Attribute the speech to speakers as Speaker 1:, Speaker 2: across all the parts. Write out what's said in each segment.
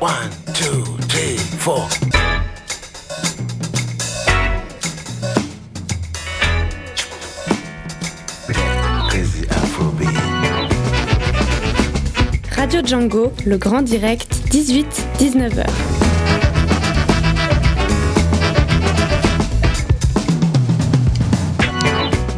Speaker 1: One, two, three, four.
Speaker 2: Radio Django, le grand direct, 18-19h.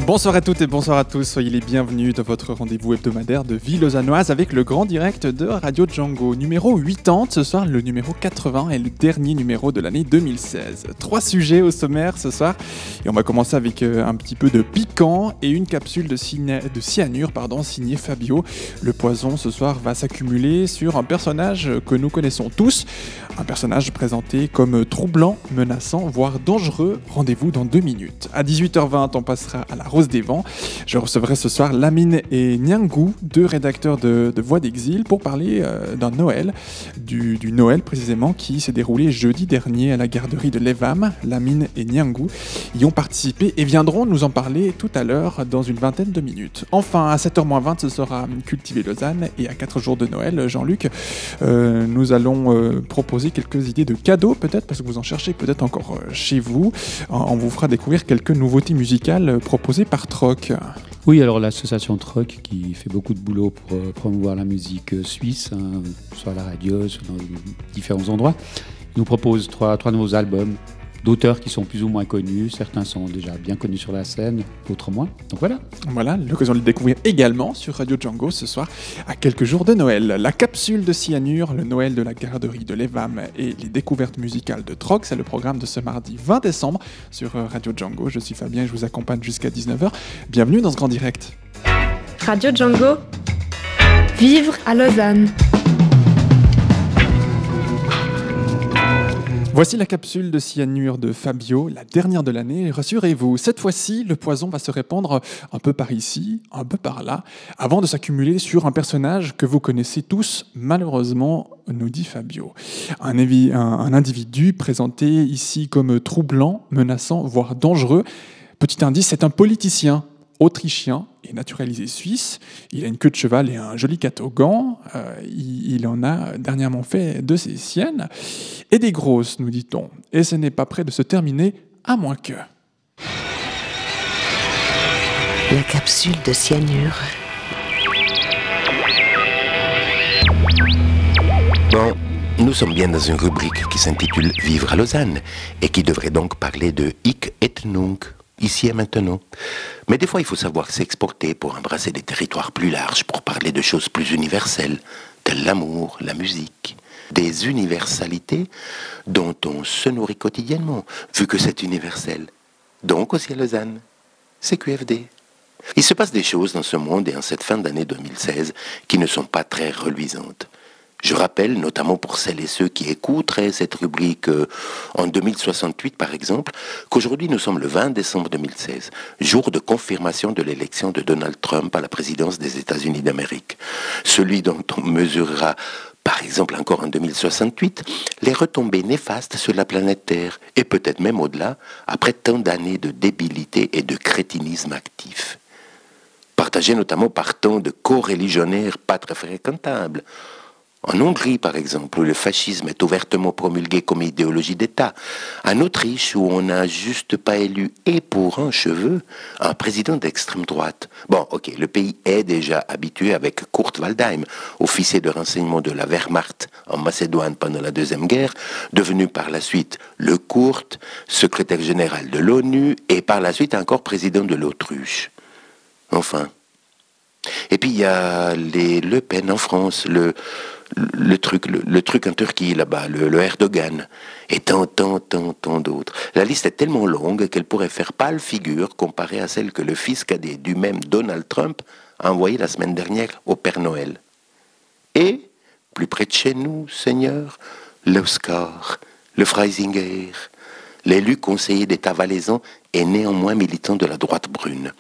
Speaker 3: Bonsoir à toutes et bonsoir à tous, soyez les bienvenus dans votre rendez-vous hebdomadaire de Lausannoise avec le grand direct de Radio Django, numéro 80, ce soir le numéro 80 et le dernier numéro de l'année 2016. Trois sujets au sommaire ce soir et on va commencer avec euh, un petit peu de piquant et une capsule de, de cyanure pardon, signée Fabio. Le poison ce soir va s'accumuler sur un personnage que nous connaissons tous, un personnage présenté comme troublant, menaçant, voire dangereux. Rendez-vous dans deux minutes. À 18h20, on passera à la Des Vents. Je recevrai ce soir Lamine et Nyangou, deux rédacteurs de, Voix d'Exil, pour parler euh, d'un Noël, du, Noël précisément, qui s'est déroulé jeudi dernier à la garderie de Levam. Lamine et Nyangou y ont participé et viendront nous en parler tout à l'heure dans une vingtaine de minutes. Enfin, à 7h20, ce sera Cultiver Lausanne et à 4 jours de Noël, Jean-Luc, euh, nous allons euh, proposer quelques idées de cadeaux peut-être parce que vous en cherchez peut-être encore chez vous. On vous fera découvrir quelques nouveautés musicales euh, par Troc.
Speaker 4: Oui, alors l'association Troc qui fait beaucoup de boulot pour euh, promouvoir la musique euh, suisse, hein, soit à la radio, soit dans différents endroits, nous propose trois, trois nouveaux albums d'auteurs qui sont plus ou moins connus. Certains sont déjà bien connus sur la scène, d'autres moins. Donc voilà.
Speaker 3: Voilà, l'occasion de le découvrir également sur Radio Django ce soir à quelques jours de Noël. La capsule de cyanure, le Noël de la garderie de l'EVAM et les découvertes musicales de Troc, c'est le programme de ce mardi 20 décembre sur Radio Django. Je suis Fabien et je vous accompagne jusqu'à 19h. Bienvenue dans ce grand direct.
Speaker 2: Radio Django, vivre à Lausanne.
Speaker 3: Voici la capsule de cyanure de Fabio, la dernière de l'année. Rassurez-vous, cette fois-ci, le poison va se répandre un peu par ici, un peu par là, avant de s'accumuler sur un personnage que vous connaissez tous, malheureusement, nous dit Fabio. Un- un individu présenté ici comme troublant, menaçant, voire dangereux. Petit indice, c'est un politicien autrichien et naturalisé suisse. Il a une queue de cheval et un joli catogan. Euh, il, il en a dernièrement fait de ses siennes. Et des grosses, nous dit-on. Et ce n'est pas près de se terminer, à moins que...
Speaker 5: La capsule de cyanure.
Speaker 1: Bon, nous sommes bien dans une rubrique qui s'intitule Vivre à Lausanne et qui devrait donc parler de hic et nunc, ici et maintenant. Mais des fois, il faut savoir s'exporter pour embrasser des territoires plus larges, pour parler de choses plus universelles, telles l'amour, la musique. Des universalités dont on se nourrit quotidiennement, vu que c'est universel. Donc aussi à Lausanne, c'est QFD. Il se passe des choses dans ce monde et en cette fin d'année 2016 qui ne sont pas très reluisantes. Je rappelle, notamment pour celles et ceux qui écouteraient cette rubrique euh, en 2068 par exemple, qu'aujourd'hui nous sommes le 20 décembre 2016, jour de confirmation de l'élection de Donald Trump à la présidence des États-Unis d'Amérique. Celui dont on mesurera par exemple encore en 2068, les retombées néfastes sur la planète Terre, et peut-être même au-delà, après tant d'années de débilité et de crétinisme actif. Partagé notamment par tant de co-religionnaires pas très fréquentables. En Hongrie, par exemple, où le fascisme est ouvertement promulgué comme idéologie d'État. En Autriche, où on n'a juste pas élu, et pour un cheveu, un président d'extrême droite. Bon, ok, le pays est déjà habitué avec Kurt Waldheim, officier de renseignement de la Wehrmacht en Macédoine pendant la Deuxième Guerre, devenu par la suite le Kurt, secrétaire général de l'ONU, et par la suite encore président de l'Autruche. Enfin. Et puis il y a les Le Pen en France, le, le truc, en Turquie là-bas, le, Erdogan, et tant, tant, tant, tant d'autres. La liste est tellement longue qu'elle pourrait faire pâle figure comparée à celle que le fils cadet du même Donald Trump a envoyée la semaine dernière au Père Noël. Et, plus près de chez nous, Seigneur, l'Oscar, le Freisinger, l'élu conseiller d'État valaisan et néanmoins militant de la droite brune.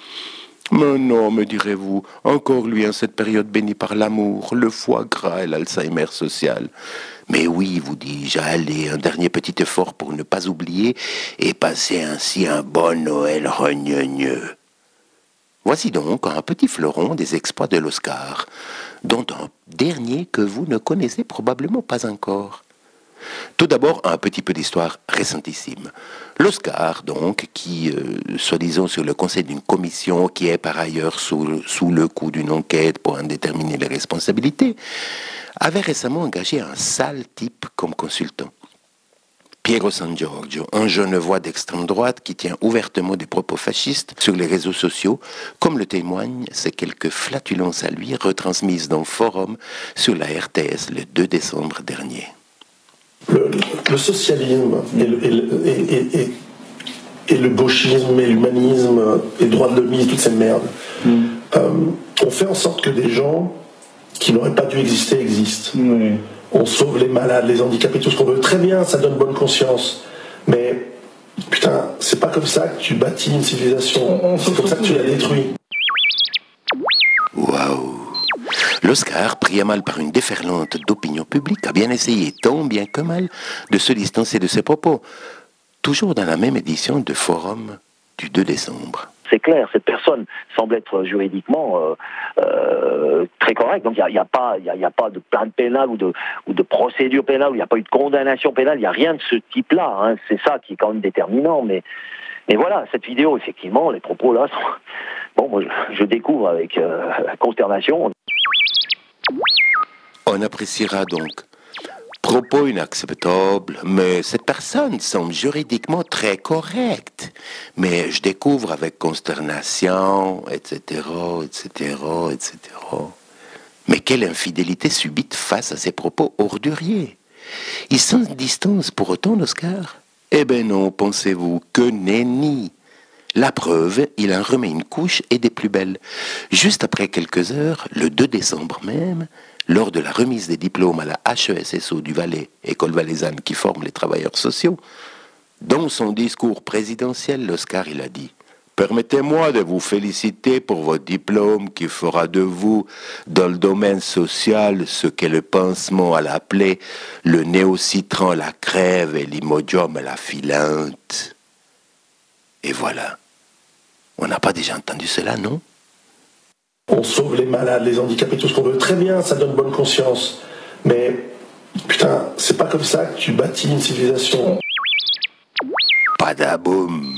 Speaker 1: Mais non, me direz-vous, encore lui en cette période bénie par l'amour, le foie gras et l'Alzheimer social. Mais oui, vous dis-je, allez, un dernier petit effort pour ne pas oublier et passer ainsi un bon Noël rognonneux. Voici donc un petit fleuron des exploits de l'Oscar, dont un dernier que vous ne connaissez probablement pas encore. Tout d'abord, un petit peu d'histoire récentissime. L'Oscar, donc, qui, euh, soi-disant sur le conseil d'une commission qui est par ailleurs sous, le coup d'une enquête pour en déterminer les responsabilités, avait récemment engagé un sale type comme consultant. Piero San Giorgio, un jeune voix d'extrême droite qui tient ouvertement des propos fascistes sur les réseaux sociaux, comme le témoignent ces quelques flatulences à lui retransmises dans forum sur la RTS le 2 décembre dernier.
Speaker 6: Le, socialisme et le, et, et, le gauchisme et l'humanisme et le droit de l'homme, toutes ces merdes, mm. euh, ont fait en sorte que des gens qui n'auraient pas dû exister existent on sauve les malades, les handicapés, tout ce qu'on veut. Très bien, ça donne bonne conscience. Mais putain, c'est pas comme ça que tu bâtis une civilisation. C'est comme ça que tu la détruis.
Speaker 1: Waouh L'Oscar, pris à mal par une déferlante d'opinion publique, a bien essayé, tant bien que mal, de se distancer de ses propos. Toujours dans la même édition de Forum du 2 décembre
Speaker 7: c'est clair, cette personne semble être juridiquement euh, euh, très correcte. Donc il n'y a, pas, de plainte pénale ou de, procédure pénale, il n'y a pas eu de condamnation pénale, il n'y a rien de ce type-là. Hein. C'est ça qui est quand même déterminant. Mais, mais voilà, cette vidéo, effectivement, les propos là sont... Bon, moi, je, découvre avec euh, consternation.
Speaker 1: On appréciera donc propos inacceptables, mais cette personne semble juridiquement très correcte. Mais je découvre avec consternation, etc., etc., etc. Mais quelle infidélité subite face à ces propos orduriers. Il s'en distance pour autant d'Oscar Eh ben non, pensez-vous, que nenni la preuve, il en remet une couche et des plus belles. Juste après quelques heures, le 2 décembre même, lors de la remise des diplômes à la HESSO du Valais, école valaisanne qui forme les travailleurs sociaux, dans son discours présidentiel, l'Oscar, il a dit Permettez-moi de vous féliciter pour votre diplôme qui fera de vous, dans le domaine social, ce qu'est le pansement à la plaie, le néocitran la crève et l'imodium la filante. Et voilà. On n'a pas déjà entendu cela, non?
Speaker 6: On sauve les malades, les handicapés, tout ce qu'on veut. Très bien, ça donne bonne conscience. Mais putain, c'est pas comme ça que tu bâtis une civilisation.
Speaker 1: Padaboum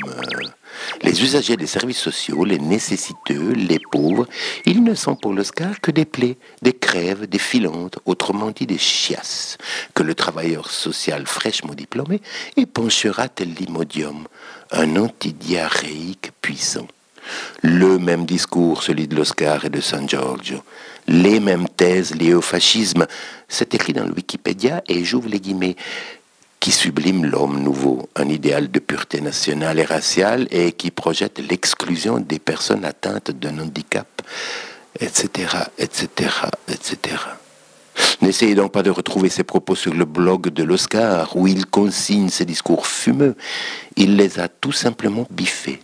Speaker 1: Les usagers des services sociaux, les nécessiteux, les pauvres, ils ne sont pour l'Oscar que des plaies, des crèves, des filantes, autrement dit des chiasses, que le travailleur social fraîchement diplômé épanchera tel l'imodium, un antidiarrhéique puissant. Le même discours, celui de l'Oscar et de San Giorgio. Les mêmes thèses liées au fascisme. C'est écrit dans le Wikipédia et j'ouvre les guillemets qui sublime l'homme nouveau, un idéal de pureté nationale et raciale et qui projette l'exclusion des personnes atteintes d'un handicap, etc., etc., etc. N'essayez donc pas de retrouver ces propos sur le blog de l'Oscar où il consigne ses discours fumeux. Il les a tout simplement biffés.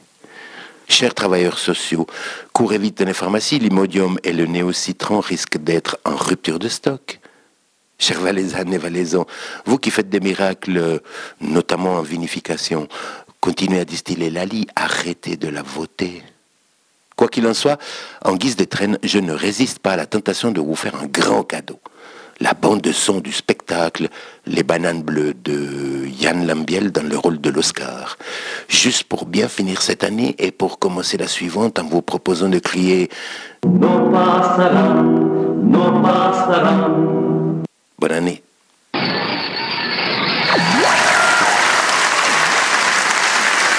Speaker 1: Chers travailleurs sociaux, courez vite dans les pharmacies, l'imodium et le néocitron risquent d'être en rupture de stock. Chers Valaisannes et Valaisans, vous qui faites des miracles, notamment en vinification, continuez à distiller l'ali, arrêtez de la voter. Quoi qu'il en soit, en guise de je ne résiste pas à la tentation de vous faire un grand cadeau la bande de son du spectacle Les Bananes Bleues de Yann Lambiel dans le rôle de l'Oscar. Juste pour bien finir cette année et pour commencer la suivante en vous proposant de crier Bonne année.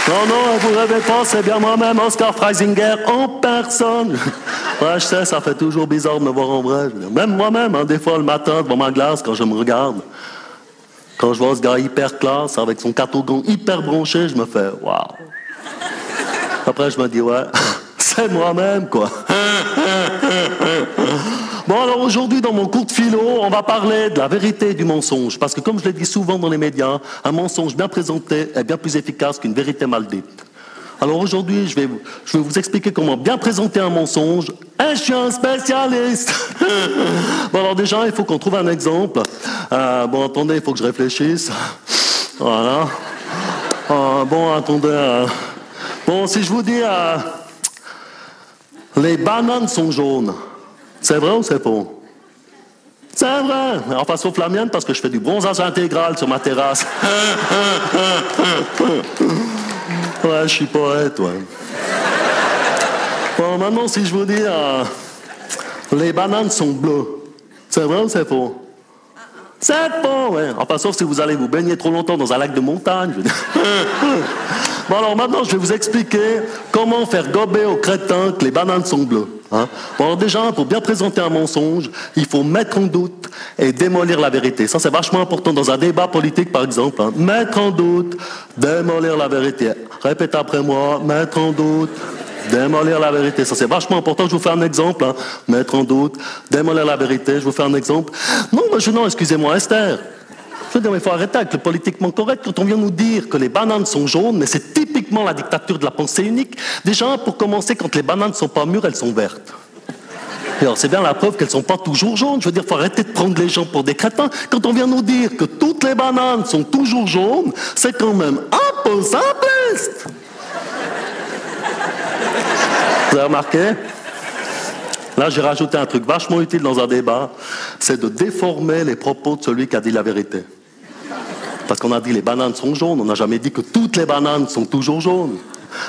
Speaker 8: Non, non, vous rêvez pas, c'est bien moi-même, Oscar Freisinger, en personne. Ouais, je sais, ça fait toujours bizarre de me voir en vrai. Même moi-même, hein, des fois le matin, devant ma glace, quand je me regarde, quand je vois ce gars hyper classe, avec son catogon hyper bronché, je me fais waouh. Après, je me dis, ouais, c'est moi-même, quoi. Bon, alors aujourd'hui, dans mon cours de philo, on va parler de la vérité et du mensonge. Parce que, comme je l'ai dit souvent dans les médias, un mensonge bien présenté est bien plus efficace qu'une vérité mal dite. Alors aujourd'hui, je vais, je vais vous expliquer comment bien présenter un mensonge. Et je suis un spécialiste. bon, alors déjà, il faut qu'on trouve un exemple. Euh, bon, attendez, il faut que je réfléchisse. Voilà. Euh, bon, attendez. Euh. Bon, si je vous dis... Les bananes sont jaunes. C'est vrai ou c'est faux? C'est vrai. Enfin, sauf la mienne parce que je fais du bronzage intégral sur ma terrasse. ouais, je suis poète, ouais. Bon, maintenant, si je vous dis, euh, les bananes sont bleues, c'est vrai ou c'est faux? C'est faux, ouais. Enfin, sauf si vous allez vous baigner trop longtemps dans un lac de montagne. Je veux dire. bon, alors maintenant, je vais vous expliquer comment faire gober aux crétins que les bananes sont bleues. Hein. Bon, alors déjà, pour bien présenter un mensonge, il faut mettre en doute et démolir la vérité. Ça, c'est vachement important dans un débat politique, par exemple. hein. Mettre en doute, démolir la vérité. Répétez après moi, mettre en doute, Démolir la vérité, ça c'est vachement important. Je vous fais un exemple. hein. Mettre en doute, démolir la vérité. Je vous fais un exemple. Non, mais je, non, excusez-moi, Esther. Je veux dire, mais il faut arrêter avec le politiquement correct quand on vient nous dire que les bananes sont jaunes, mais c'est typiquement la dictature de la pensée unique. Déjà, pour commencer, quand les bananes ne sont pas mûres, elles sont vertes. Alors, c'est bien la preuve qu'elles ne sont pas toujours jaunes. Je veux dire, il faut arrêter de prendre les gens pour des crétins. Quand on vient nous dire que toutes les bananes sont toujours jaunes, c'est quand même simpliste. Vous avez remarqué? Là, j'ai rajouté un truc vachement utile dans un débat, c'est de déformer les propos de celui qui a dit la vérité. Parce qu'on a dit les bananes sont jaunes, on n'a jamais dit que toutes les bananes sont toujours jaunes.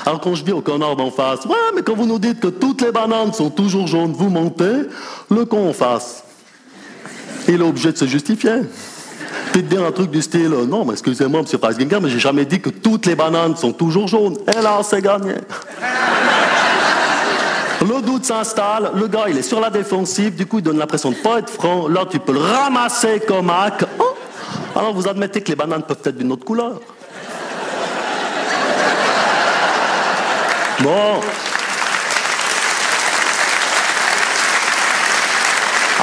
Speaker 8: Alors quand je dis au connard d'en face, ouais, mais quand vous nous dites que toutes les bananes sont toujours jaunes, vous mentez, le con en face, il est obligé de se justifier. Puis de dire un truc du style, non, mais excusez-moi, monsieur Preisinger, mais j'ai jamais dit que toutes les bananes sont toujours jaunes. Et là, c'est gagné. Le doute s'installe, le gars il est sur la défensive, du coup il donne l'impression de pas être franc, là tu peux le ramasser comme hack. Oh Alors vous admettez que les bananes peuvent être d'une autre couleur. Bon.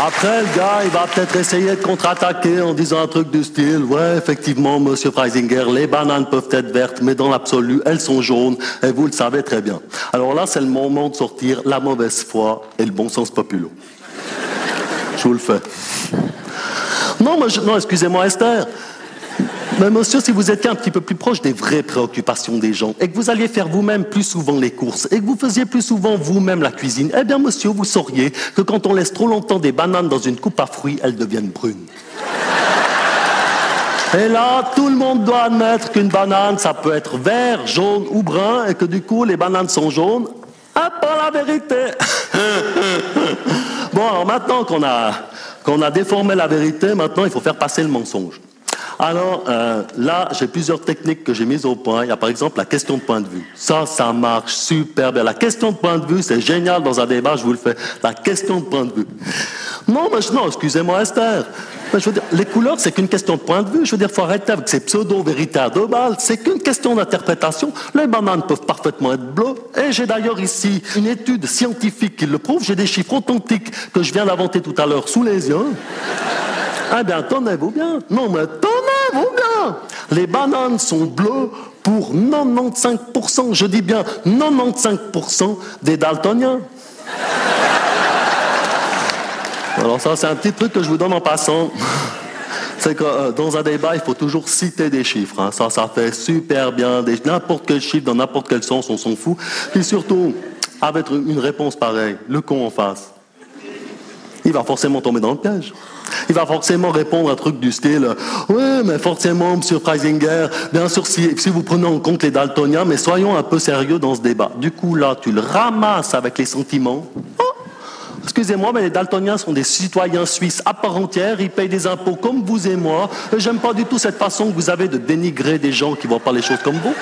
Speaker 8: Après, le gars, il va peut-être essayer de contre-attaquer en disant un truc du style Ouais, effectivement, monsieur Freisinger, les bananes peuvent être vertes, mais dans l'absolu, elles sont jaunes, et vous le savez très bien. Alors là, c'est le moment de sortir la mauvaise foi et le bon sens populo. Je vous le fais. Non, excusez-moi, Esther. Mais monsieur, si vous étiez un petit peu plus proche des vraies préoccupations des gens et que vous alliez faire vous-même plus souvent les courses et que vous faisiez plus souvent vous-même la cuisine, eh bien monsieur, vous sauriez que quand on laisse trop longtemps des bananes dans une coupe à fruits, elles deviennent brunes. Et là, tout le monde doit admettre qu'une banane, ça peut être vert, jaune ou brun et que du coup, les bananes sont jaunes. Ah, pas la vérité Bon, alors maintenant qu'on a, qu'on a déformé la vérité, maintenant il faut faire passer le mensonge. Alors euh, là, j'ai plusieurs techniques que j'ai mises au point. Il y a par exemple la question de point de vue. Ça, ça marche super bien. La question de point de vue, c'est génial dans un débat, je vous le fais. La question de point de vue. Non, mais non, excusez-moi Esther. Je veux les couleurs, c'est qu'une question de point de vue. Je veux dire, faut arrêter avec ces pseudo-vérités à. C'est qu'une question d'interprétation. Les bananes peuvent parfaitement être bleues. Et j'ai d'ailleurs ici une étude scientifique qui le prouve. J'ai des chiffres authentiques que je viens d'inventer tout à l'heure sous les yeux. Eh bien, tenez-vous bien. Non, mais Les bananes sont bleues pour 95%, je dis bien 95% des daltoniens. Alors ça, c'est un petit truc que je vous donne en passant. C'est que euh, dans un débat, il faut toujours citer des chiffres. hein. Ça, ça fait super bien. N'importe quel chiffre, dans n'importe quel sens, on s'en fout. Et surtout, avec une réponse pareille, le con en face, il va forcément tomber dans le piège. Il va forcément répondre à un truc du style Oui, mais forcément, monsieur Freisinger, bien sûr, si, si vous prenez en compte les daltoniens, mais soyons un peu sérieux dans ce débat. Du coup, là, tu le ramasses avec les sentiments. Oh, Excusez-moi, mais les daltoniens sont des citoyens suisses à part entière, ils payent des impôts comme vous et moi. J'aime pas du tout cette façon que vous avez de dénigrer des gens qui voient pas les choses comme vous.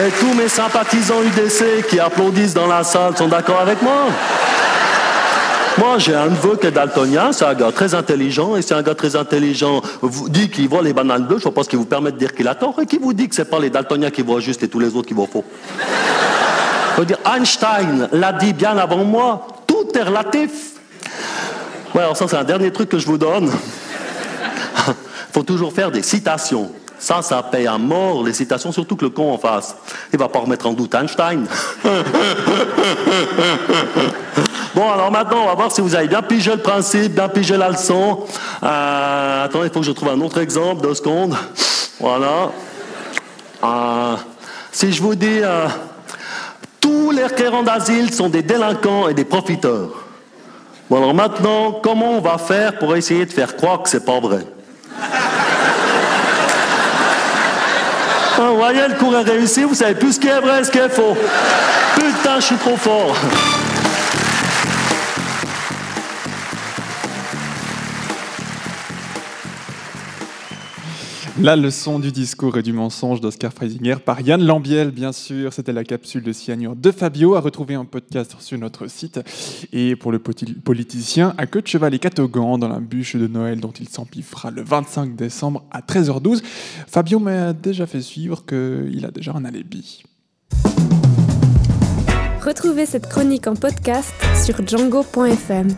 Speaker 8: Et tous mes sympathisants UDC qui applaudissent dans la salle sont d'accord avec moi Moi, j'ai un neveu qui est daltonien, c'est un gars très intelligent, et si un gars très intelligent vous dit qu'il voit les bananes bleues, je pense qu'il vous permet de dire qu'il a tort, et qui vous dit que c'est pas les daltoniens qui voient juste et tous les autres qui voient faux. Je veux dire, Einstein l'a dit bien avant moi, tout est relatif. Ouais, alors ça, c'est un dernier truc que je vous donne. Faut toujours faire des citations. Ça, ça paye à mort, les citations, surtout que le con en face. Il va pas remettre en doute Einstein. Bon, alors maintenant, on va voir si vous avez bien pigé le principe, bien pigé la leçon. Euh, attendez, il faut que je trouve un autre exemple, deux secondes. Voilà. Euh, si je vous dis, euh, tous les requérants d'asile sont des délinquants et des profiteurs. Bon, alors maintenant, comment on va faire pour essayer de faire croire que c'est pas vrai? Voyez, le cours est réussi, vous savez plus ce qui est vrai ce qui est faux. Putain, je suis trop fort.
Speaker 3: La leçon du discours et du mensonge d'Oscar Freisinger par Yann Lambiel, bien sûr. C'était la capsule de cyanure de Fabio, à retrouver en podcast sur notre site. Et pour le politicien, à queue de cheval et catogan dans la bûche de Noël dont il s'empiffera le 25 décembre à 13h12. Fabio m'a déjà fait suivre qu'il a déjà un alibi.
Speaker 2: Retrouvez cette chronique en podcast sur django.fm.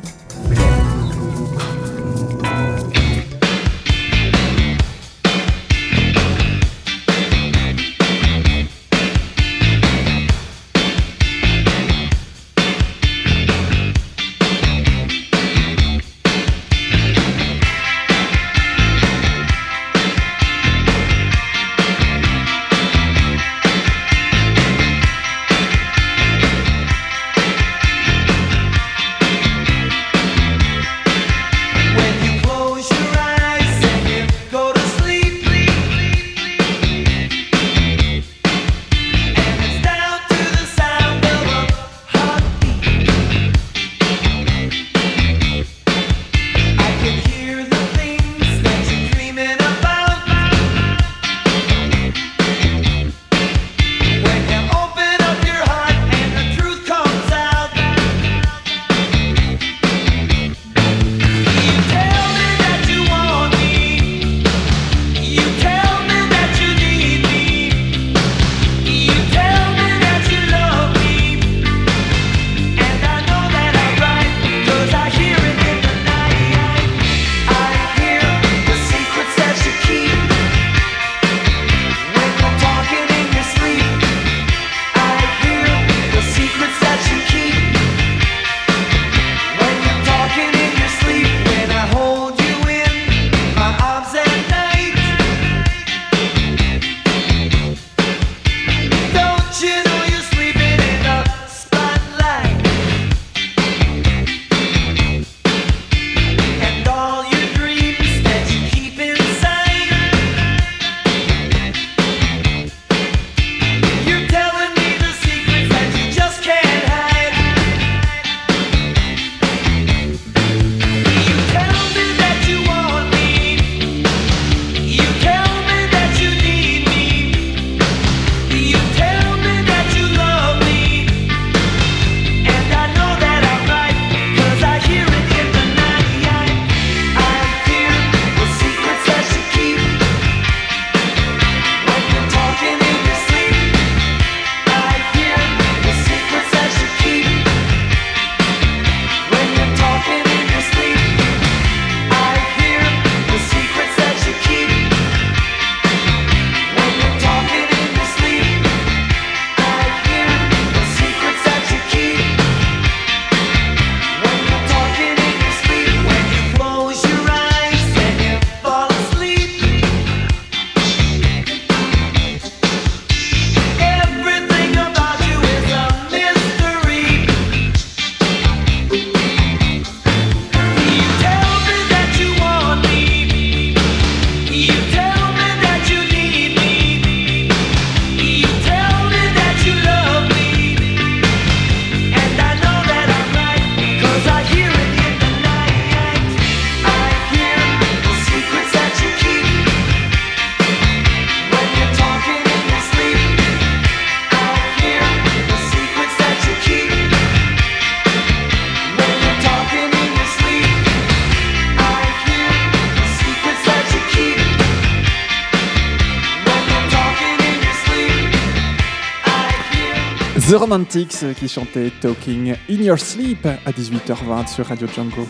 Speaker 3: Romantics qui chantait Talking in Your Sleep à 18h20 sur Radio Django.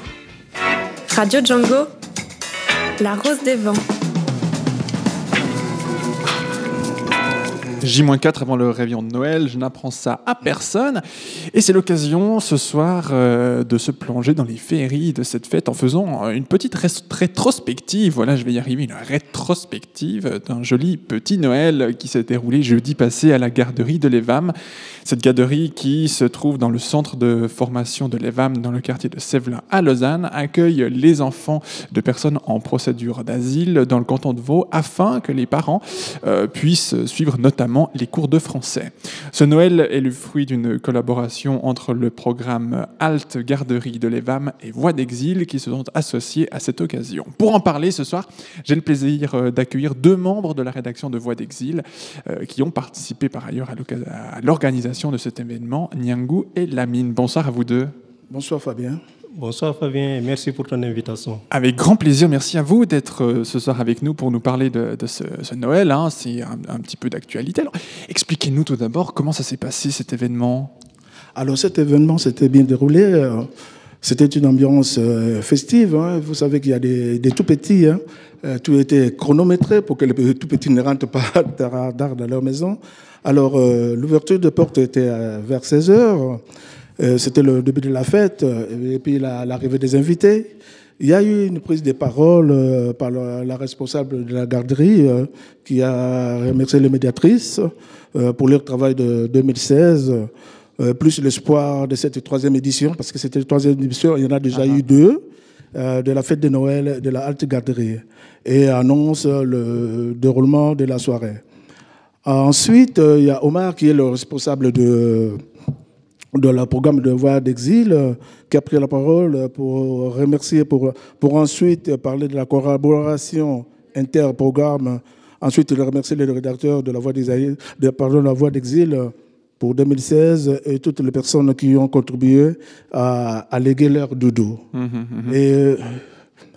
Speaker 2: Radio Django, la rose des vents.
Speaker 3: J-4 avant le réveillon de Noël, je n'apprends ça à personne. Et c'est l'occasion ce soir euh, de se plonger dans les féeries de cette fête en faisant une petite rétrospective. Voilà, je vais y arriver, une rétrospective d'un joli petit Noël qui s'est déroulé jeudi passé à la garderie de l'Evam. Cette garderie qui se trouve dans le centre de formation de l'EVAM dans le quartier de Sévelin à Lausanne accueille les enfants de personnes en procédure d'asile dans le canton de Vaud afin que les parents euh, puissent suivre notamment les cours de français. Ce Noël est le fruit d'une collaboration entre le programme Halte Garderie de l'EVAM et Voix d'Exil qui se sont associés à cette occasion. Pour en parler ce soir, j'ai le plaisir euh, d'accueillir deux membres de la rédaction de Voix d'Exil euh, qui ont participé par ailleurs à l'organisation de cet événement, Nyangou et Lamine. Bonsoir à vous deux.
Speaker 9: Bonsoir Fabien.
Speaker 10: Bonsoir Fabien et merci pour ton invitation.
Speaker 3: Avec grand plaisir, merci à vous d'être euh, ce soir avec nous pour nous parler de, ce, Noël. Hein. C'est un, petit peu d'actualité. Alors, expliquez-nous tout d'abord comment ça s'est passé cet événement.
Speaker 9: Alors cet événement s'était bien déroulé. Euh, c'était une ambiance euh, festive. Hein. Vous savez qu'il y a des, tout petits. Hein. Tout était chronométré pour que les tout petits ne rentrent pas tard dans leur maison. Alors, l'ouverture de porte était vers 16h. Euh, c'était le début de la fête. Et puis, l'arrivée des invités. Il y a eu une prise de parole euh, par la, responsable de la garderie qui a remercié les médiatrices pour leur travail de 2016, plus l'espoir de cette troisième édition, parce que c'était la troisième édition, il y en a déjà eu deux, de la fête de Noël de la halte garderie, et annonce le déroulement de la soirée. Ensuite, euh, il y a Omar qui est le responsable de, de la programme de voix d'exil, euh, qui a pris la parole pour remercier, pour, pour ensuite parler de la collaboration inter-programme. Ensuite, il a remercié les rédacteurs de la voix d'exil, de, pardon, la voix d'exil pour 2016 et toutes les personnes qui ont contribué à, à léguer leur doudou. Mmh, mmh, mmh. Et euh,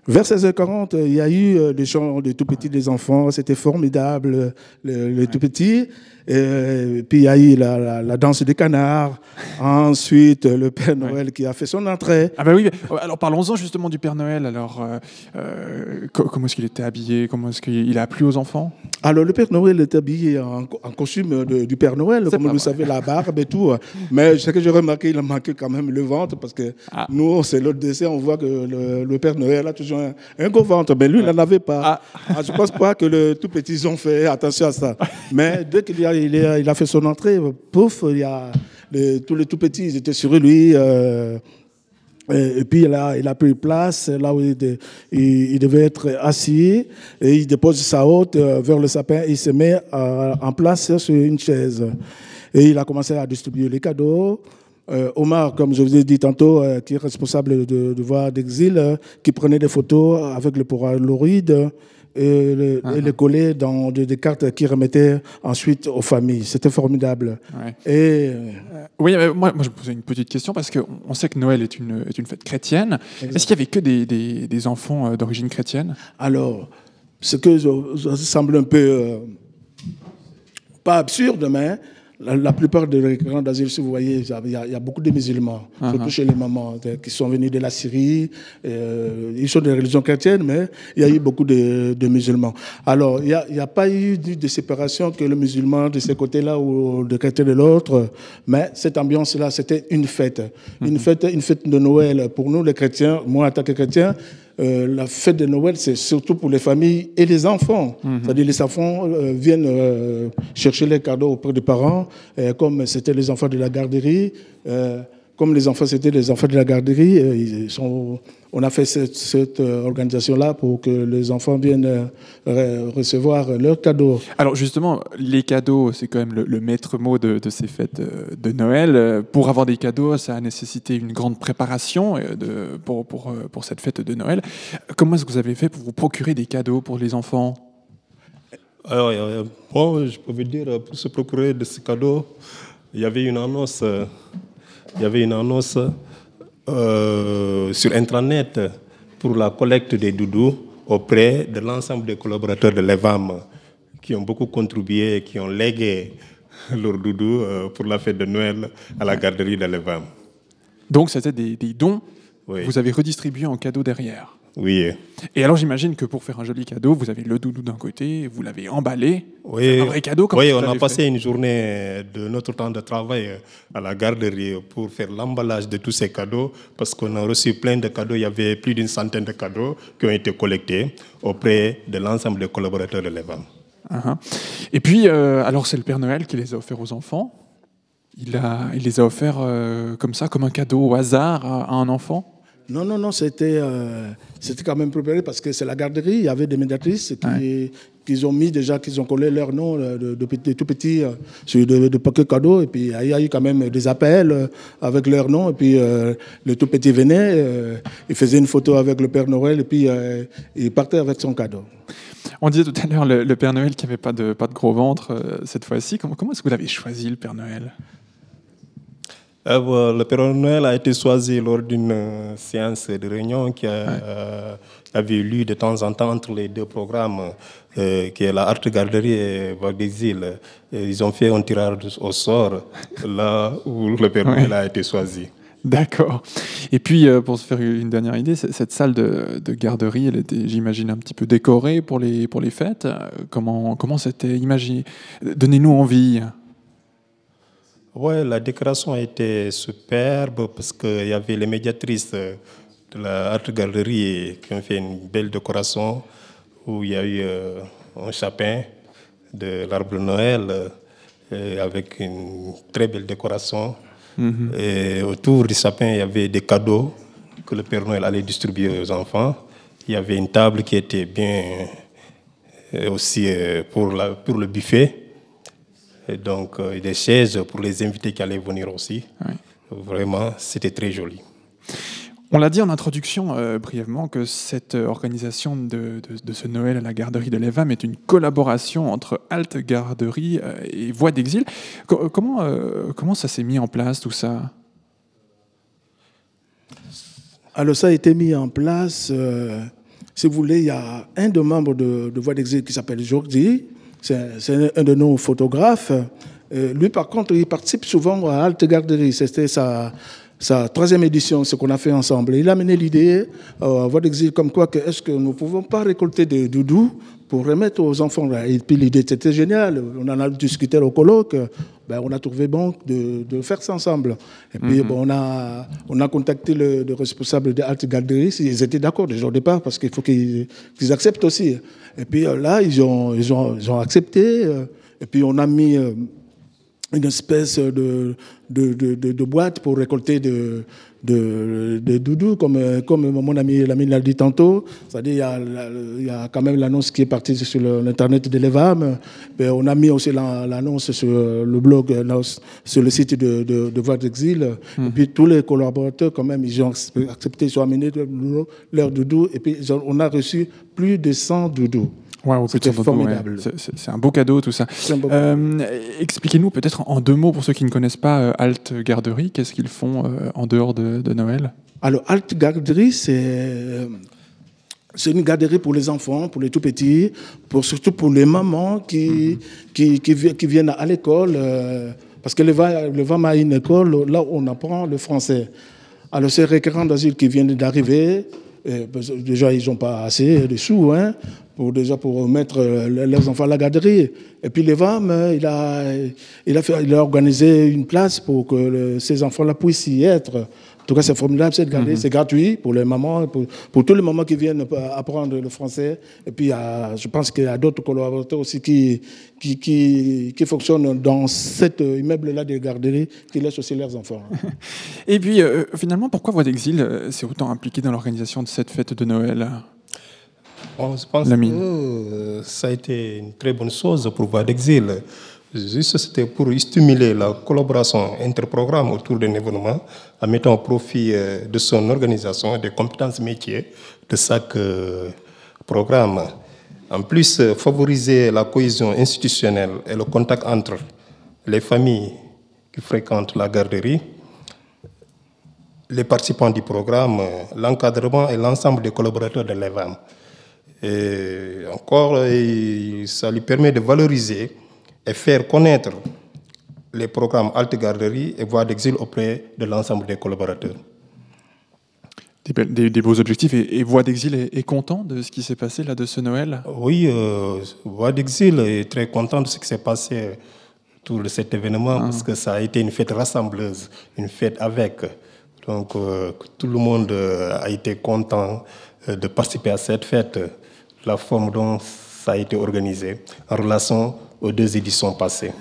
Speaker 9: vers 16h40, il y a eu des chants de tout petits des enfants. C'était formidable, les tout petits. Et puis il y a eu la, danse des canards. Ensuite, le Père Noël qui a fait son entrée.
Speaker 3: Ah bah oui, alors parlons-en justement du Père Noël. Alors, euh, euh, comment est-ce qu'il était habillé? Comment est-ce qu'il a plu aux enfants?
Speaker 9: Alors le Père Noël était habillé en, costume du Père Noël, comme vous savez, la barbe et tout. Mais ce que j'ai remarqué, il a manqué quand même le ventre parce que ah. nous, c'est l'autre décès, on voit que le, Père Noël a toujours un, gros ventre, mais lui, il n'en avait pas. Ah. Ah, je ne pense pas que le tout petit ont fait attention à ça. Mais dès qu'il y a il, a fait son entrée, pouf, il y a tous les tout petits, ils étaient sur lui. Euh, et, puis il a, pris place là où il, devait être assis et il dépose sa haute euh, vers le sapin et il se met euh, en place sur une chaise. Et il a commencé à distribuer les cadeaux. Omar, comme je vous ai dit tantôt, qui est responsable de, de d'exil, qui prenait des photos avec le polaroid et, le, et les coller dans des, cartes qui remettaient ensuite aux familles. C'était formidable.
Speaker 3: Et euh, oui, moi, moi, je me posais une petite question parce qu'on sait que Noël est une, est une fête chrétienne. Est-ce qu'il y avait que des, des, des enfants euh, d'origine chrétienne?
Speaker 9: Alors, ce que ça semble un peu euh, pas absurde, mais la, plupart des grands d'asile, si vous voyez, il y, a, beaucoup de musulmans, surtout chez les mamans, qui sont venus de la Syrie. Euh, ils sont des religions chrétiennes, mais il y a eu beaucoup de, musulmans. Alors, il n'y a, pas eu de séparation que le musulman de ce côté-là ou de chrétien de l'autre, mais cette ambiance-là, c'était une fête. Une, uh-huh. fête. une fête de Noël pour nous, les chrétiens, moi en tant que chrétien, euh, la fête de Noël, c'est surtout pour les familles et les enfants. Mhm. C'est-à-dire les enfants euh, viennent euh, chercher les cadeaux auprès des parents, comme c'était les enfants de la garderie comme les enfants, c'était les enfants de la garderie, euh, ils sont, on a fait cette, euh, organisation-là pour que les enfants viennent euh, recevoir leurs cadeaux.
Speaker 3: Alors justement, les cadeaux, c'est quand même le, maître mot de, ces fêtes de Noël. Pour avoir des cadeaux, ça a nécessité une grande préparation de, pour, pour, pour cette fête de Noël. Comment est-ce que vous avez fait pour vous procurer des cadeaux pour les enfants?
Speaker 10: Alors, bon, je peux vous dire, pour se procurer de ces cadeaux, il y avait une annonce il y avait une annonce euh, sur Intranet pour la collecte des doudous auprès de l'ensemble des collaborateurs de l'EVAM qui ont beaucoup contribué qui ont légué leurs doudous euh, pour la fête de Noël à la garderie de l'EVAM.
Speaker 3: Donc c'était des, dons que vous avez redistribués en cadeau derrière
Speaker 10: Oui.
Speaker 3: Et alors j'imagine que pour faire un joli cadeau, vous avez le doudou d'un côté, vous l'avez emballé.
Speaker 10: Oui,
Speaker 3: un vrai cadeau.
Speaker 10: Oui on a passé une journée de notre temps de travail à la garderie pour faire l'emballage de tous ces cadeaux, parce qu'on a reçu plein de cadeaux. Il y avait plus d'une centaine de cadeaux qui ont été collectés auprès de l'ensemble des collaborateurs de l'EVAM.
Speaker 3: Uh-huh. Et puis, euh, alors c'est le Père Noël qui les a offerts aux enfants. Il, a, il les a offerts euh, comme ça, comme un cadeau au hasard à, à un enfant?
Speaker 9: Non, non, non, c'était euh, quand même préparé parce que c'est la garderie. Il y avait des médiatrices qui, qui ont mis déjà, qui ont collé leur nom euh, de, de, de tout petit euh, sur de, de paquets cadeaux. Et puis il y a eu quand même des appels euh, avec leur nom. Et puis euh, le tout petit venait, il faisait une photo avec le Père Noël et puis il partait avec son cadeau.
Speaker 3: On disait tout à l'heure le, le Père Noël qui n'avait pas de, pas de gros ventre cette fois-ci. Comment, comment est-ce que vous l'avez choisi, le Père Noël?
Speaker 10: Le Père Noël a été choisi lors d'une euh, séance de réunion qui a, euh, avait eu lieu de temps en temps entre les deux programmes, euh, qui est la Art Garderie et d'Exil. Et Ils ont fait un tirage au sort là où le Père Noël a été choisi.
Speaker 3: D'accord. Et puis, euh, pour se faire une dernière idée, cette salle de, de garderie, elle était, j'imagine, un petit peu décorée pour les, pour les fêtes. Euh, Comment, comment c'était imaginé? Donnez-nous envie.
Speaker 10: Ouais, la décoration a été superbe parce qu'il y avait les médiatrices euh, de la Art Galerie qui ont fait une belle décoration où il y a eu euh, un chapin de l'arbre de Noël euh, avec une très belle décoration.
Speaker 3: Mhm.
Speaker 10: Et autour du sapin, il y avait des cadeaux que le Père Noël allait distribuer aux enfants. Il y avait une table qui était bien aussi pour, la, pour le buffet. Et donc, euh, des chaises pour les invités qui allaient venir aussi. Vraiment, c'était très joli.
Speaker 3: On l'a dit en introduction euh, brièvement que cette euh, organisation de, de- de ce Noël à la garderie de l'EVAM est une collaboration entre Halte Garderie euh, et Voix d'Exil. Co- comment, euh, comment ça s'est mis en place tout ça?
Speaker 9: Alors ça a été mis en place, euh, si vous voulez, il y a un des membres de, de Voix d'Exil qui s'appelle Jordi, c'est un de nos photographes. Euh, lui, par contre, il participe souvent à Halte Garderie. C'était sa, sa troisième édition, ce qu'on a fait ensemble. Il a mené l'idée euh, à Voix d'Exil comme quoi que est-ce que nous ne pouvons pas récolter des doudous pour remettre aux enfants? Et puis l'idée, c'était génial. On en a discuté au colloque. Ben, on a trouvé bon de, de faire ça ensemble. Et puis,
Speaker 3: Mhm.
Speaker 9: bon, on, a, on a contacté le, le responsable de Halte Garderie. Ils étaient d'accord déjà au départ parce qu'il faut qu'ils qu'ils acceptent aussi. Et puis euh, là, ils ont, ils ont, ils ont accepté. euh, Et puis, on a mis euh, une espèce de, de, de, de- de boîte pour récolter de, de, de doudous, comme, comme mon ami l'ami l'a dit tantôt. C'est-à-dire, il y a, la- il y a quand même l'annonce qui est partie sur l'Internet de l'EVAM. Mais on a mis aussi la- l'annonce sur le blog, euh, sur le site de, de, de Voix d'Exil. Et puis, tous les collaborateurs, quand même, ils ont accepté, ils ont amené leur doudou. Et puis, on a reçu plus de 100 doudous. C'était
Speaker 3: ouais.
Speaker 9: formidable.
Speaker 3: C'est- un beau cadeau tout ça. Euh, Expliquez-nous peut-être en deux mots pour ceux qui ne connaissent pas euh, Halte Garderie, qu'est-ce qu'ils font euh, en dehors de, de Noël?
Speaker 9: Alors, Alt Garderie, c'est c'est une garderie pour les enfants, pour les tout petits, pour, surtout pour les mamans qui, qui, qui, vi- qui viennent à l'école. euh, parce que le VAM a une école là où on apprend le français. Alors, ces récurrents d'asile qui viennent d'arriver, déjà, ils n'ont pas assez de sous hein, pour, déjà pour mettre euh, leurs enfants à la garderie. Et puis, le VAM, euh, il a, il, a organisé une place pour que ces enfants-là puissent y être. En tout cas, c'est formidable cette garderie. C'est gratuit pour les mamans, pour, pour tous les mamans qui viennent euh, apprendre le français. Et puis, a- je pense qu'il y a d'autres collaborateurs aussi qui, qui, qui, qui fonctionnent dans cet euh, immeuble-là de garderie, qui laissent aussi leurs enfants.
Speaker 3: Et puis euh, finalement, pourquoi Voix d'Exil euh, s'est autant impliqué dans l'organisation de cette fête de Noël?
Speaker 10: Bon, je pense que euh, ça a été une très bonne chose pour Voix d'Exil. C'était pour stimuler la collaboration interprogramme autour d'un événement en mettant au profit euh, de son organisation des compétences métiers de chaque euh, programme. En plus, euh, favoriser la cohésion institutionnelle et le contact entre les familles qui fréquentent la garderie, les participants du programme, l'encadrement et l'ensemble des collaborateurs de l'EVAM. Et encore, ça lui permet de valoriser et faire connaître les programmes Alte Garderie et Voix d'Exil auprès de l'ensemble des collaborateurs.
Speaker 3: des, des- des beaux objectifs. Et, et Voix d'Exil est, est content de ce qui s'est passé là, de ce Noël?
Speaker 10: Oui, euh, Voix d'Exil est très content de ce qui s'est passé autour de cet événement parce que ça a été une fête rassembleuse, une fête avec. Donc euh, tout le monde euh, a été content euh, de participer à cette fête, la forme dont ça a été organisé en relation aux deux éditions passées.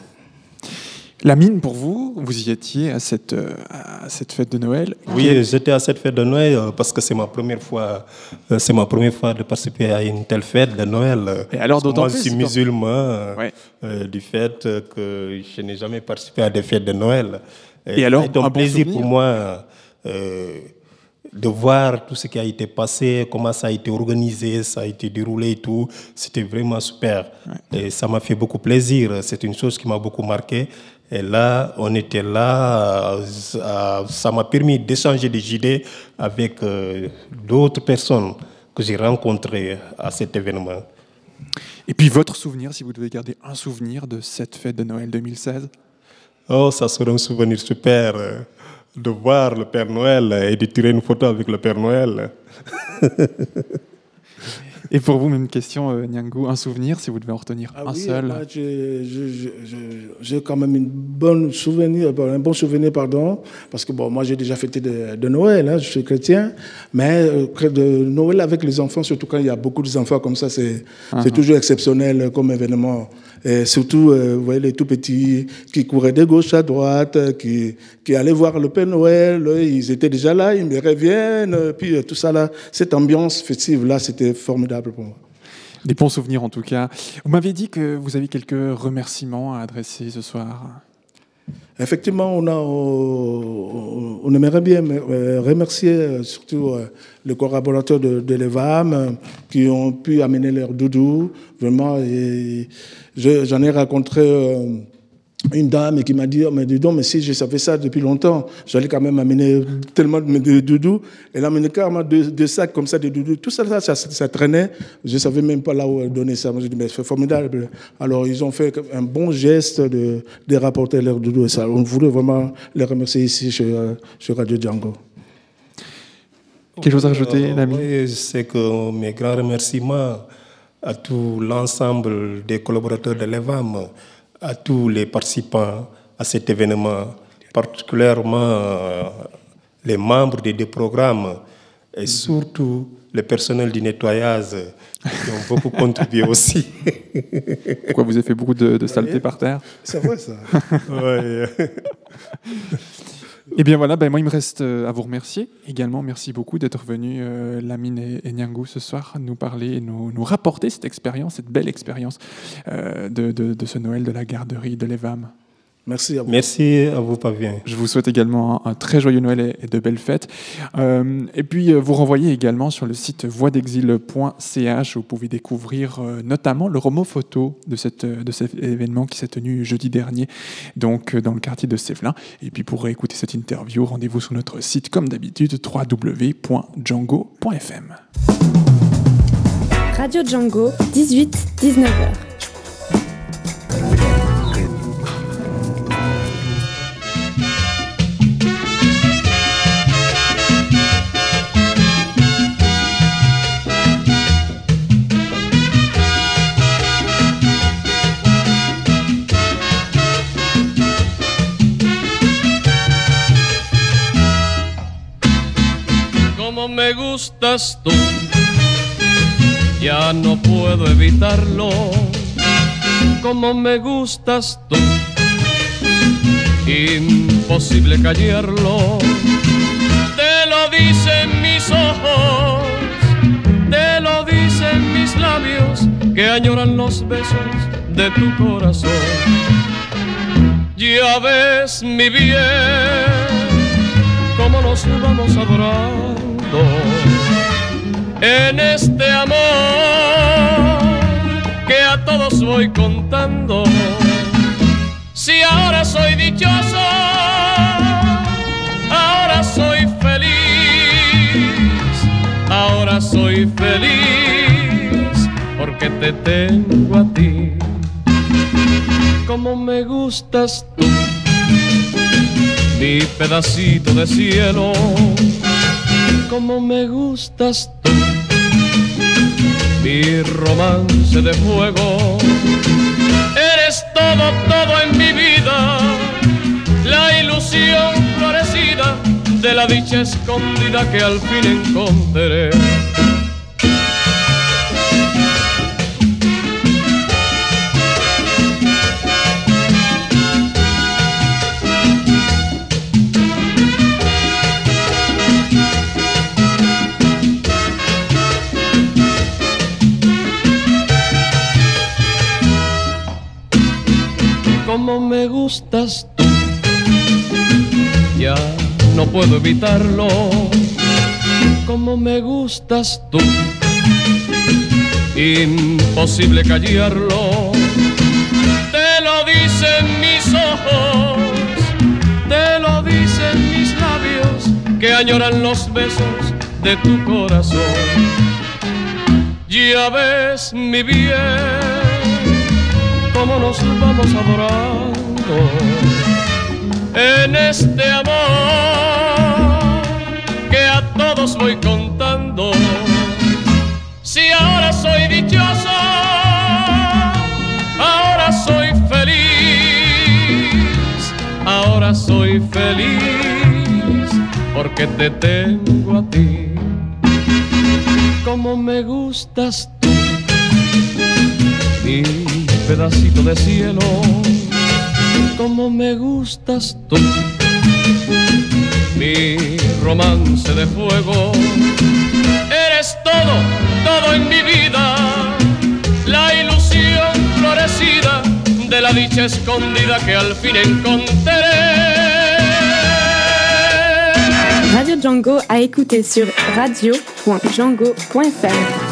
Speaker 3: La mine, pour vous, vous y étiez à cette, euh, à cette fête de Noël.
Speaker 10: Oui, j'étais à cette fête de Noël euh, parce que c'est ma première fois, euh, c'est ma première fois de participer à une telle fête de Noël.
Speaker 3: Et alors, d'autant
Speaker 10: moi,
Speaker 3: plus,
Speaker 10: je suis musulman
Speaker 3: Ouais.
Speaker 10: euh, du fait que je n'ai jamais participé à des fêtes de Noël.
Speaker 3: Et alors,
Speaker 10: c'est un
Speaker 3: un bon
Speaker 10: plaisir
Speaker 3: souvenir
Speaker 10: pour moi euh, de voir tout ce qui a été passé, comment ça a été organisé, ça a été déroulé et tout. C'était vraiment super. Et ça m'a fait beaucoup plaisir. C'est une chose qui m'a beaucoup marqué. Et là, on était là, euh, ça m'a permis d'échanger des idées avec euh, d'autres personnes que j'ai rencontrées à cet événement.
Speaker 3: Et puis votre souvenir, si vous devez garder un souvenir de cette fête de Noël 2016
Speaker 10: Oh, ça serait un souvenir super de voir le Père Noël et de tirer une photo avec le Père Noël.
Speaker 3: Et pour vous, même question, euh, Nyangou, un souvenir, si vous devez en retenir
Speaker 9: Ah
Speaker 3: un
Speaker 9: oui,
Speaker 3: seul
Speaker 9: j'ai- quand même une bonne souvenir, un bon souvenir, pardon, parce que bon, moi j'ai déjà fêté de, de Noël, hein, je suis chrétien, mais euh, de Noël avec les enfants, surtout quand il y a beaucoup d'enfants comme ça, c'est c'est toujours exceptionnel comme événement. Et surtout, euh, vous voyez les tout petits qui couraient de gauche à droite, euh, qui, qui allaient voir le Père Noël, euh, ils étaient déjà là, ils me reviennent, puis tout ça là, cette ambiance festive là, c'était formidable pour moi.
Speaker 3: Des bons souvenirs en tout cas. Vous m'avez dit que vous avez quelques remerciements à adresser ce soir.
Speaker 9: Effectivement, on, a, on aimerait bien euh, remercier euh, surtout euh, les collaborateurs de, de l'EVAM euh, qui ont pu amener leur doudou. Vraiment, j'en ai rencontré euh, une dame qui m'a dit, Oh, mais dis donc, mais si je savais ça depuis longtemps, j'allais quand même amener tellement de, doudous. Elle a amené carrément deux, deux sacs comme ça de doudous. Tout ça, ça, ça, ça traînait. Je ne savais même pas là où donner ça. Moi, j'ai dit, mais c'est formidable. Alors, ils ont fait un bon geste de, de rapporter leurs doudous. Et ça, on voulait vraiment les remercier ici chez, euh, chez Radio Django.
Speaker 3: Quelque chose à rajouter,
Speaker 10: Euh,
Speaker 3: l'ami
Speaker 10: Oui, c'est que mes grands remerciements à tout l'ensemble des collaborateurs de l'EVAM, à tous les participants à cet événement, particulièrement euh, les membres des deux programmes et surtout le personnel du nettoyage qui ont beaucoup contribué aussi.
Speaker 3: Pourquoi vous avez fait beaucoup de, de saleté par terre?
Speaker 9: C'est vrai, ça.
Speaker 10: Ouais.
Speaker 3: Eh bien voilà, ben moi il me reste euh, à vous remercier également. Merci beaucoup d'être venu, euh, Lamine et, et Nyangou, ce soir, nous parler nous, nous rapporter cette expérience, cette belle expérience euh, de ce Noël de la garderie de l'EVAM.
Speaker 9: Merci à vous.
Speaker 10: Merci à vous, Pavien.
Speaker 3: Je vous souhaite également un, un très joyeux Noël et, et de belles fêtes. Euh, et puis, euh, vous renvoyez également sur le site voixdexil.ch où vous pouvez découvrir euh, notamment le romo photo de, cette, de cet événement qui s'est tenu jeudi dernier, donc dans le quartier de Sévelin. Et puis, pour écouter cette interview, rendez-vous sur notre site, comme d'habitude, www.django.fm.
Speaker 2: Radio Django, 18-19h.
Speaker 11: Me gustas tú, ya no puedo evitarlo. Como me gustas tú, imposible callarlo. Te lo dicen mis ojos, te lo dicen mis labios, que añoran los besos de tu corazón. Ya ves mi bien cómo nos vamos en este amor que a todos voy contando. Si ahora soy dichoso, ahora soy feliz, ahora soy feliz porque te tengo a ti. Como me gustas tú mi pedacito de cielo, como me gustas tú. Mi romance de fuego, eres todo, todo en mi vida. La ilusión florecida de la dicha escondida que al fin encontré. Como me gustas tú. Ya no puedo evitarlo, como me gustas tú. Imposible callarlo, te lo dicen mis ojos, te lo dicen mis labios, que añoran los besos de tu corazón. Ya ves mi bien cómo nos vamos adorando en este amor que a todos voy contando. Si ahora soy dichoso, ahora soy feliz, ahora soy feliz porque te tengo a ti. Como me gustas tú, mi pedacito de cielo, como me gustas tú. Mi romance de fuego, eres todo, todo en mi vida. La ilusión florecida de la dicha escondida que al fin encontré.
Speaker 2: Radio Django à écouter sur radio.django.fr.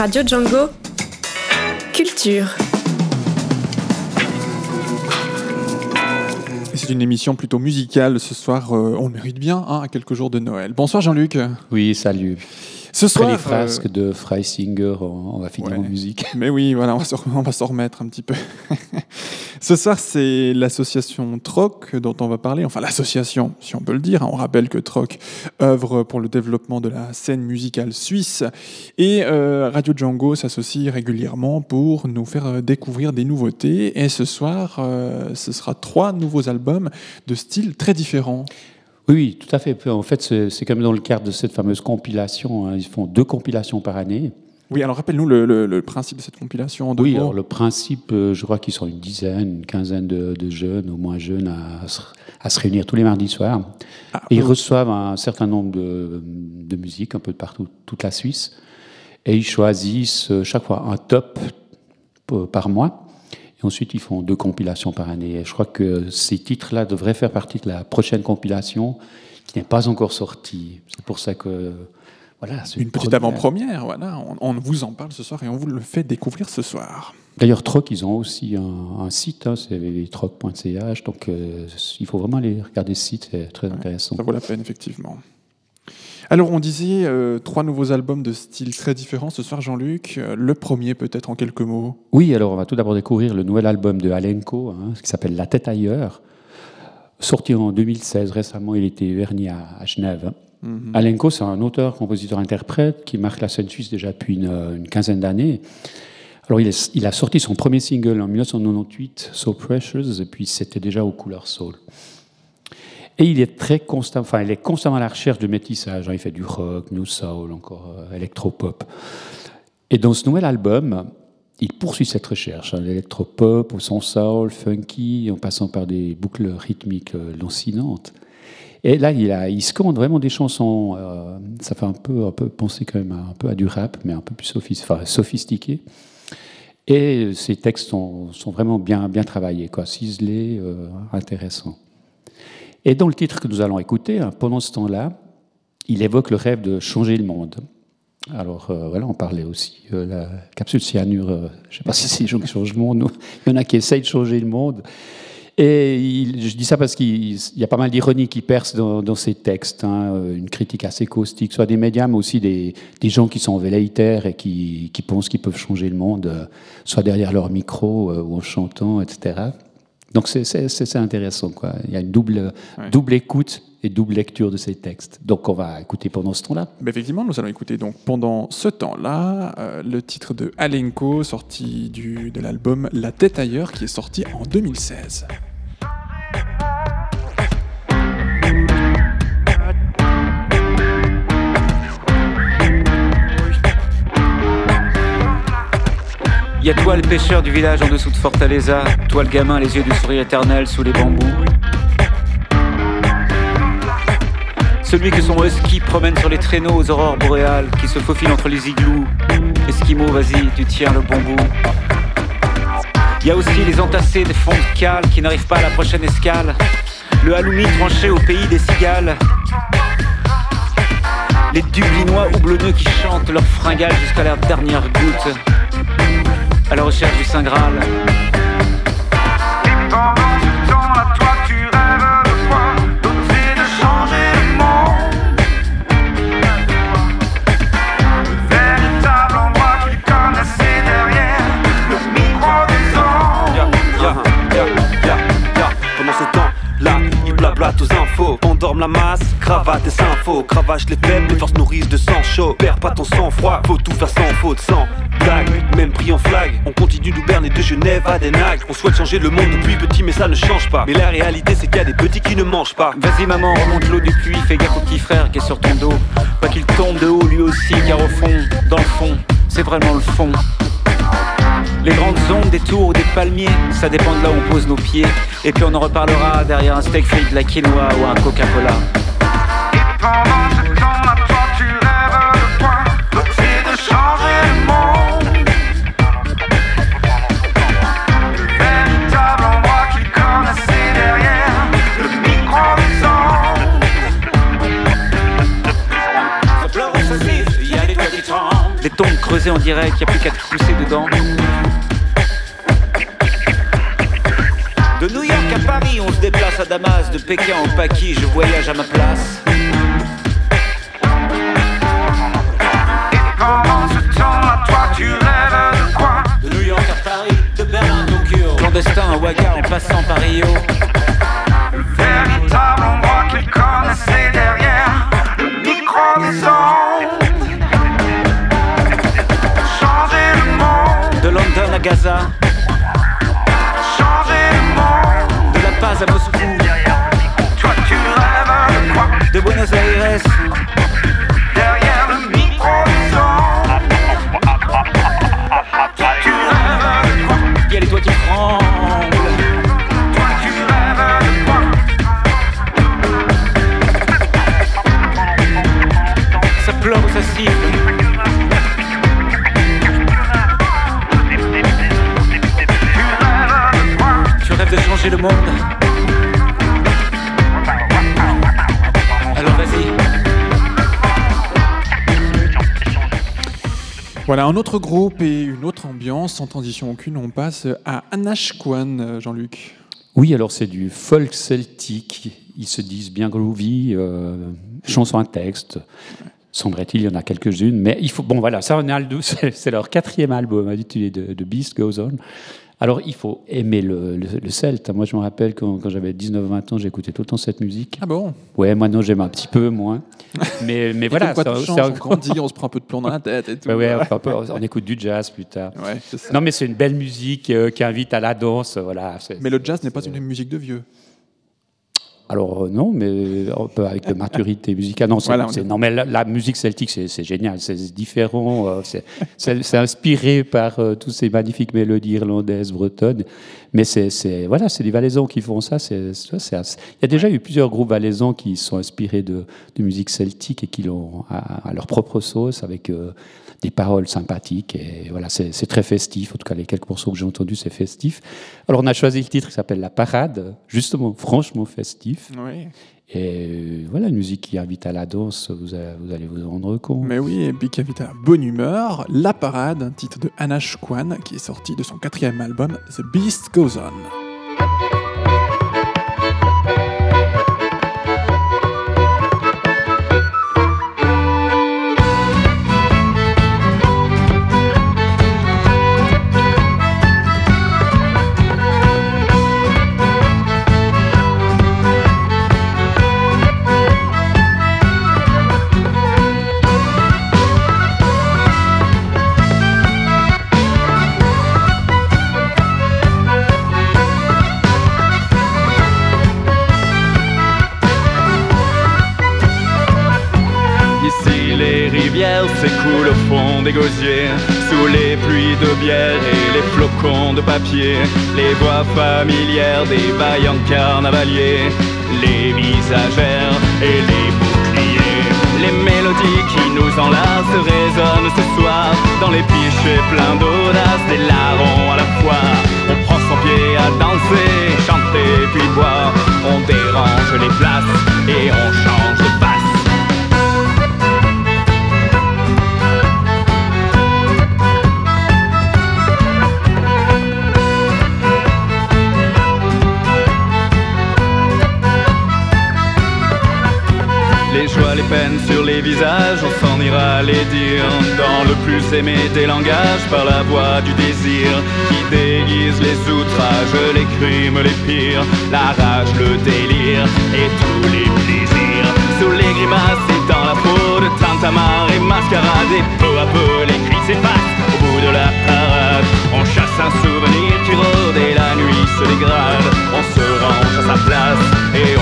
Speaker 2: Radio Django. Culture.
Speaker 3: C'est une émission plutôt musicale ce soir. euh, on le mérite bien, hein, à quelques jours de Noël. Bonsoir Jean-Luc.
Speaker 4: Oui, salut.
Speaker 3: Ce
Speaker 4: Après
Speaker 3: soir,
Speaker 4: les frasques
Speaker 3: euh,
Speaker 4: de Freisinger, on, va finir
Speaker 3: Ouais.
Speaker 4: en musique.
Speaker 3: Mais oui, voilà, on va s'en remettre un petit peu. Ce soir, c'est l'association Troc dont on va parler. Enfin, l'association, si on peut le dire. hein. On rappelle que Troc œuvre pour le développement de la scène musicale suisse. Et euh, Radio Django s'associe régulièrement pour nous faire euh, découvrir des nouveautés. Et ce soir, euh, ce sera trois nouveaux albums de styles très différents.
Speaker 4: Oui, tout à fait. En fait, c'est c'est comme dans le cadre de cette fameuse compilation. hein. Ils font deux compilations par année.
Speaker 3: Oui, alors rappelle-nous le, le- le principe de cette compilation. en deux
Speaker 4: Oui,
Speaker 3: mots.
Speaker 4: alors le principe, euh, je crois qu'ils sont une dizaine, une quinzaine de, de jeunes, au moins jeunes, à, se- à se réunir tous les mardis soirs.
Speaker 3: Ah,
Speaker 4: Et ils
Speaker 3: euh,
Speaker 4: reçoivent un certain nombre de, de musiques un peu de partout, toute la Suisse. Et ils choisissent euh, chaque fois un top p- par mois. Et ensuite, ils font deux compilations par année. Et je crois que ces titres-là devraient faire partie de la prochaine compilation qui n'est pas encore sortie. C'est pour ça que. Voilà,
Speaker 3: Une petite
Speaker 4: première.
Speaker 3: avant-première, voilà. On, on vous en parle ce soir et on vous le fait découvrir ce soir.
Speaker 4: D'ailleurs, Troc, ils ont aussi un, un site, hein, c'est troc.ch, donc euh, il faut vraiment aller regarder ce site, c'est très intéressant.
Speaker 3: Ça vaut la peine, effectivement. Alors, on disait euh, trois nouveaux albums de styles très différents ce soir, Jean-Luc. Euh, le premier, peut-être en quelques mots.
Speaker 4: Oui, alors on va tout d'abord découvrir le nouvel album de Alenko, hein, qui s'appelle La tête ailleurs, sorti en 2016. Récemment, il était verni à, à Genève.
Speaker 3: Mhm.
Speaker 4: Alenko, c'est un auteur, compositeur, interprète qui marque la scène suisse déjà depuis une, quinzaine d'années. Alors, il, a sorti son premier single en 1998, So Precious, et puis c'était déjà aux couleurs soul. Et il est très constant, enfin, il est constamment à la recherche de métissage. hein. Il fait du rock, new soul, encore euh, électropop. Et dans ce nouvel album, il poursuit cette recherche, hein, l'électropop, au son soul, funky, en passant par des boucles rythmiques euh, lancinantes. Et là, il, a, il se vraiment des chansons. euh, ça fait un peu, un peu penser quand même à, un peu à du rap, mais un peu plus sophistiqué. Et ces textes sont, vraiment bien, bien travaillés, ciselés, euh, intéressants. Et dans le titre que nous allons écouter, hein, pendant ce temps-là, il évoque le rêve de changer le monde. Alors euh, voilà, on parlait aussi euh, la capsule cyanure. euh, je ne sais pas si c'est gens qui changent le monde. Il y en a qui essayent de changer le monde. Et il- je dis ça parce qu'il il y a pas mal d'ironie qui perce dans, dans ces textes. hein, une critique assez caustique, soit des médias, mais aussi des, des gens qui sont velléitaires et qui, qui pensent qu'ils peuvent changer le monde, euh, soit derrière leur micro euh, ou en chantant, etc. Donc c'est- intéressant. Quoi. Il y a une double, double écoute et double lecture de ces textes. Donc on va écouter pendant ce temps-là.
Speaker 3: Effectivement, nous allons écouter donc pendant ce temps-là euh, le titre de Alenko, sorti du, de l'album La tête ailleurs, qui est sorti en 2016.
Speaker 12: Y toi le pêcheur du village en dessous de Fortaleza, toi le gamin les yeux du sourire éternel sous les bambous. Celui que son husky promène sur les traîneaux aux aurores boréales, qui se faufile entre les igloos. Esquimau, vas-y, tu tiens le bon bout. Y a aussi les entassés des fonds de cale qui n'arrivent pas à la prochaine escale. Le halloumi tranché au pays des cigales. Les dublinois houblonneux qui chantent leur fringale jusqu'à leur dernière goutte. À la recherche du Saint Graal.
Speaker 13: Pendant ce temps-là, toi tu rêves de quoi D'oser de changer le monde Le véritable endroit qu'ils connaissaient derrière Le micro des ondes.
Speaker 14: Pendant ce temps-là, ils blablatent aux infos. Endorment la masse, cravate et sympho. Cravache les faibles, les forces nourrissent de sang chaud. Perds pas ton sang-froid, faut tout faire sans faute, sans Même pris en flag, on continue d'Auberne et de Genève à Den Haag. On souhaite changer le monde depuis petit, mais ça ne change pas. Mais la réalité, c'est qu'il y a des petits qui ne mangent pas.
Speaker 12: Vas-y maman, remonte l'eau du puits, fais gaffe au petit frère qui est sur ton dos. Pas qu'il tombe de haut lui aussi, car au fond, dans le fond, c'est vraiment le fond. Les grandes ondes des tours ou des palmiers, ça dépend de là où on pose nos pieds. Et puis on en reparlera derrière un steak frit de la quinoa ou un Coca-Cola. Tombes creusées en direct, y a plus qu'à te pousser dedans. De New York à Paris, on se déplace à Damas. De Pékin au Paki, je voyage à ma place.
Speaker 13: Pendant ce temps-là, toi tu rêves de quoi?
Speaker 12: De New York à Paris, de Berlin à Tokyo. Clandestin à Ouaga en passant par Rio. Gaza,
Speaker 13: changer le monde.
Speaker 12: de La Paz à Moscou,
Speaker 13: Toi tu rêves de quoi?
Speaker 12: De Buenos Aires.
Speaker 3: Voilà, un autre groupe et une autre ambiance, sans transition aucune, on passe à Anashkwan, Jean-Luc.
Speaker 4: Oui, alors c'est du folk celtique. Ils se disent bien groovy, euh, chanson à texte. Semblerait-il, il y en a quelques-unes. Mais il faut. Bon, voilà, ça, c'est leur quatrième album intitulé de, de Beast Goes On. Alors, il faut aimer le, le, le celte. Moi, je me rappelle quand, quand j'avais 19-20 ans, j'écoutais tout le temps cette musique.
Speaker 3: Ah bon?
Speaker 4: Ouais, maintenant, j'aime un petit peu moins. Mais, mais voilà. ça-
Speaker 3: tout
Speaker 4: ça-
Speaker 3: change, on grandit, on se prend un peu de plomb dans la tête et tout.
Speaker 4: Ouais, enfin, peu, on écoute du jazz plus tard.
Speaker 3: Ouais, c'est ça.
Speaker 4: Non, mais c'est une belle musique euh, qui invite à la danse. Voilà,
Speaker 3: Mais le jazz n'est pas une musique de vieux.
Speaker 4: Alors euh, non, mais un peu avec de maturité musicale. Non,
Speaker 3: Voilà, est-
Speaker 4: non, mais la, la musique celtique, c'est génial, c'est différent, euh, c'est- inspiré par euh, toutes ces magnifiques mélodies irlandaises, bretonnes. Mais c'est voilà, c'est les Valaisans qui font ça. assez- Il y a déjà eu plusieurs groupes valaisans qui sont inspirés de, de musique celtique et qui l'ont à, à leur propre sauce avec euh, des paroles sympathiques. Et voilà, c'est très festif. En tout cas, les quelques morceaux que j'ai entendus, c'est festif. Alors, on a choisi le titre qui s'appelle La Parade, justement, franchement festif.
Speaker 3: Oui.
Speaker 4: Et euh, voilà, une musique qui invite à la danse, vous, a- vous allez vous rendre compte.
Speaker 3: Mais oui, et puis qui invite à la bonne humeur, La Parade, un titre de Anash Kwan, qui est sorti de son quatrième album, The Beast Goes On.
Speaker 15: Sous les pluies de bière et les flocons de papier Les voix familières des vaillants carnavaliers Les visagères et les boucliers Les mélodies qui nous enlacent résonnent ce soir Dans les pichets pleins d'audace, des larrons à la fois. On prend son pied à danser, chanter puis boire. On dérange les places et on change sur les visages, on s'en ira les dire. Dans le plus aimé des langages, par la voix du désir Qui déguise les outrages, les crimes les pires La rage, le délire et tous les plaisirs. Sous les grimaces et dans la peau de tintamarre et mascarade Et peu à peu les cris s'effacent au bout de la parade. On chasse un souvenir qui rôde et la nuit se dégrade. On se range à sa place et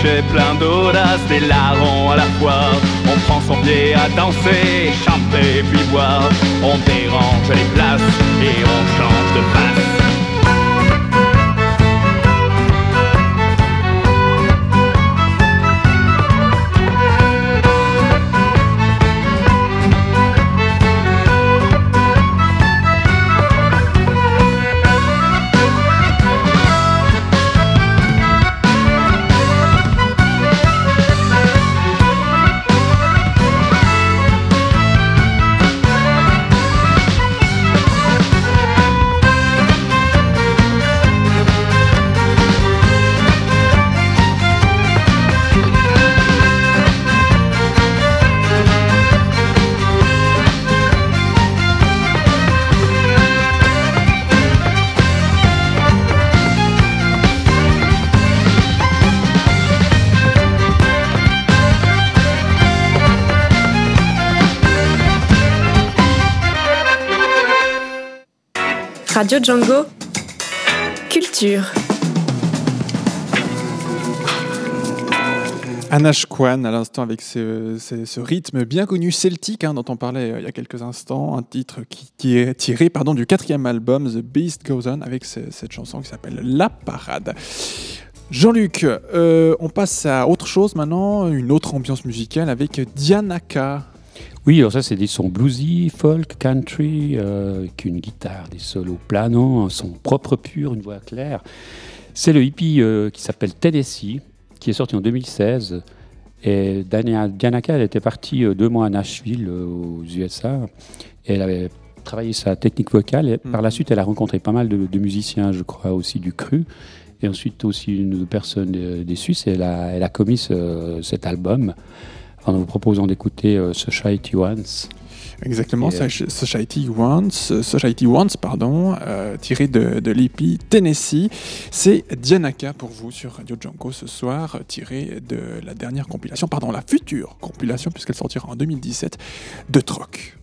Speaker 15: Pichets pleins d'audace, des larrons à la fois. On prend son pied à danser, chanter puis boire. On dérange les places et on change de face
Speaker 2: Django. Culture.
Speaker 3: Anash Kwan, à l'instant, avec ce, rythme bien connu celtique hein, dont on parlait euh, il y a quelques instants, un titre qui, est tiré pardon, du quatrième album The Beast Goes On, avec ce- cette chanson qui s'appelle La Parade. Jean-Luc, euh, on passe à autre chose maintenant, une autre ambiance musicale avec Dianaka.
Speaker 4: Oui, alors ça, c'est des sons bluesy, folk, country, euh, avec une guitare, des solos planants, un son propre pur, une voix claire. C'est le hippie euh, qui s'appelle Tennessee, qui est sorti en 2016. Et Dania- Dianaka, elle était partie euh, deux mois à Nashville, aux USA. Et elle avait travaillé sa technique vocale. Et par la suite, elle a rencontré pas mal de, de musiciens, je crois, aussi du cru. Et ensuite aussi une personne des Suisses. Et elle a, elle a commis ce- cet album en nous proposant d'écouter euh, Society Once.
Speaker 3: Exactement,
Speaker 4: Et, euh,
Speaker 3: Soci- Society Once, Society Once, pardon, euh, tiré de, de l'EP Tennessee. C'est Dianaka pour vous sur Radio Django ce soir, euh, tiré de la dernière compilation, pardon, la future compilation, puisqu'elle sortira en 2017, de Troc.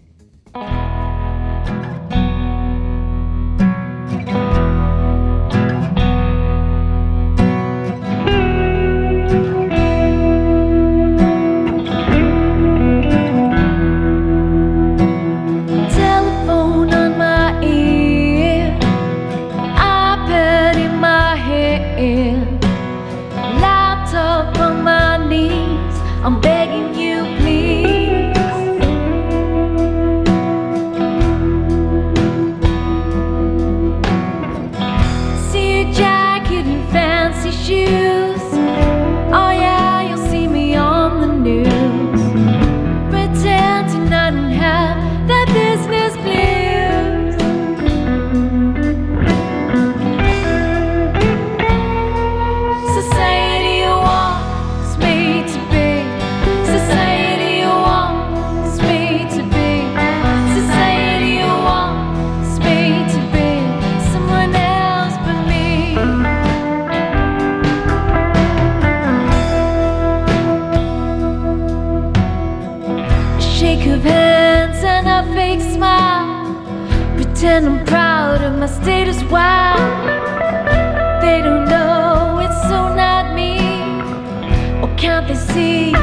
Speaker 16: My status. Wow, they don't know it's so not me. Or can't they see?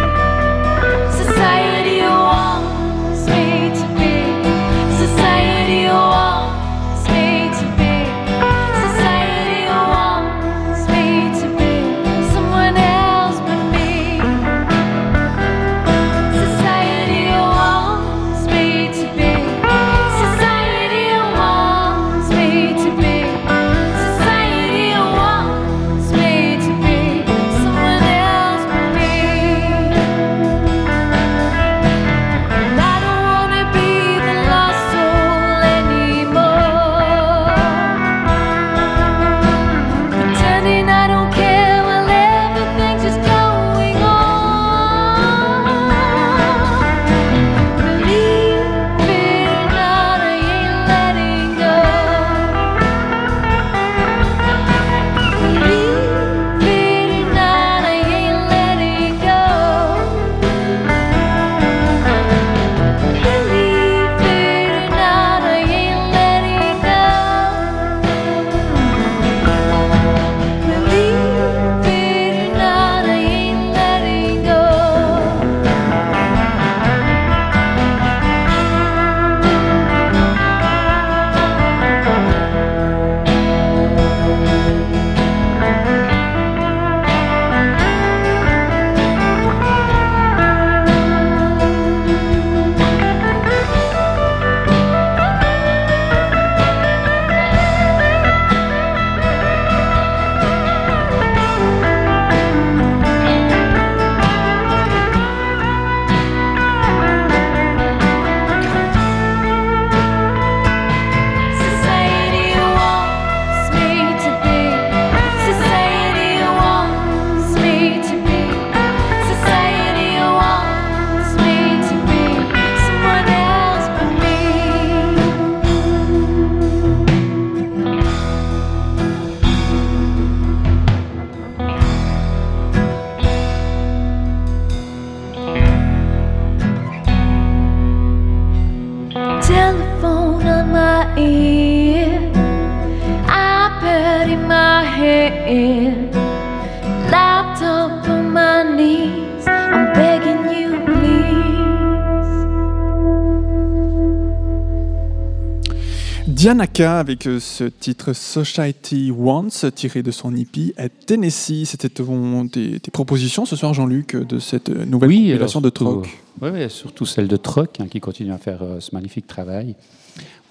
Speaker 3: Dianaka avec euh, ce titre Society Wants tiré de son hippie à Tennessee. C'était tes, tes propositions ce soir, Jean-Luc, de cette euh, nouvelle
Speaker 4: Oui,
Speaker 3: compilation
Speaker 4: alors
Speaker 3: de Troc.
Speaker 4: Oui, oui, surtout celle de Troc, hein, qui continue à faire euh, ce magnifique travail.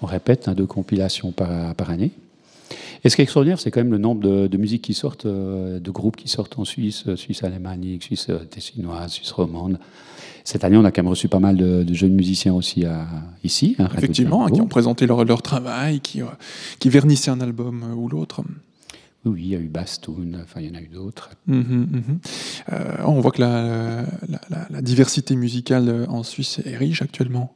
Speaker 4: On répète, hein, deux compilations par, par année. Et ce qui est extraordinaire, c'est quand même le nombre de, de musiques qui sortent, euh, de groupes qui sortent en Suisse, euh, Suisse alémanique, Suisse euh, tessinoise, Suisse romande. Cette année, on a quand même reçu pas mal de, de jeunes musiciens aussi à, ici. hein,
Speaker 3: Effectivement,
Speaker 4: Django.
Speaker 3: qui ont présenté leur, leur travail, qui, euh, qui vernissaient un album euh, ou l'autre.
Speaker 4: Oui, il y a eu Bastoun, enfin, il y en a eu d'autres.
Speaker 3: Mhm, mhm. Euh, on voit que la, la- la- la diversité musicale euh, en Suisse est riche actuellement.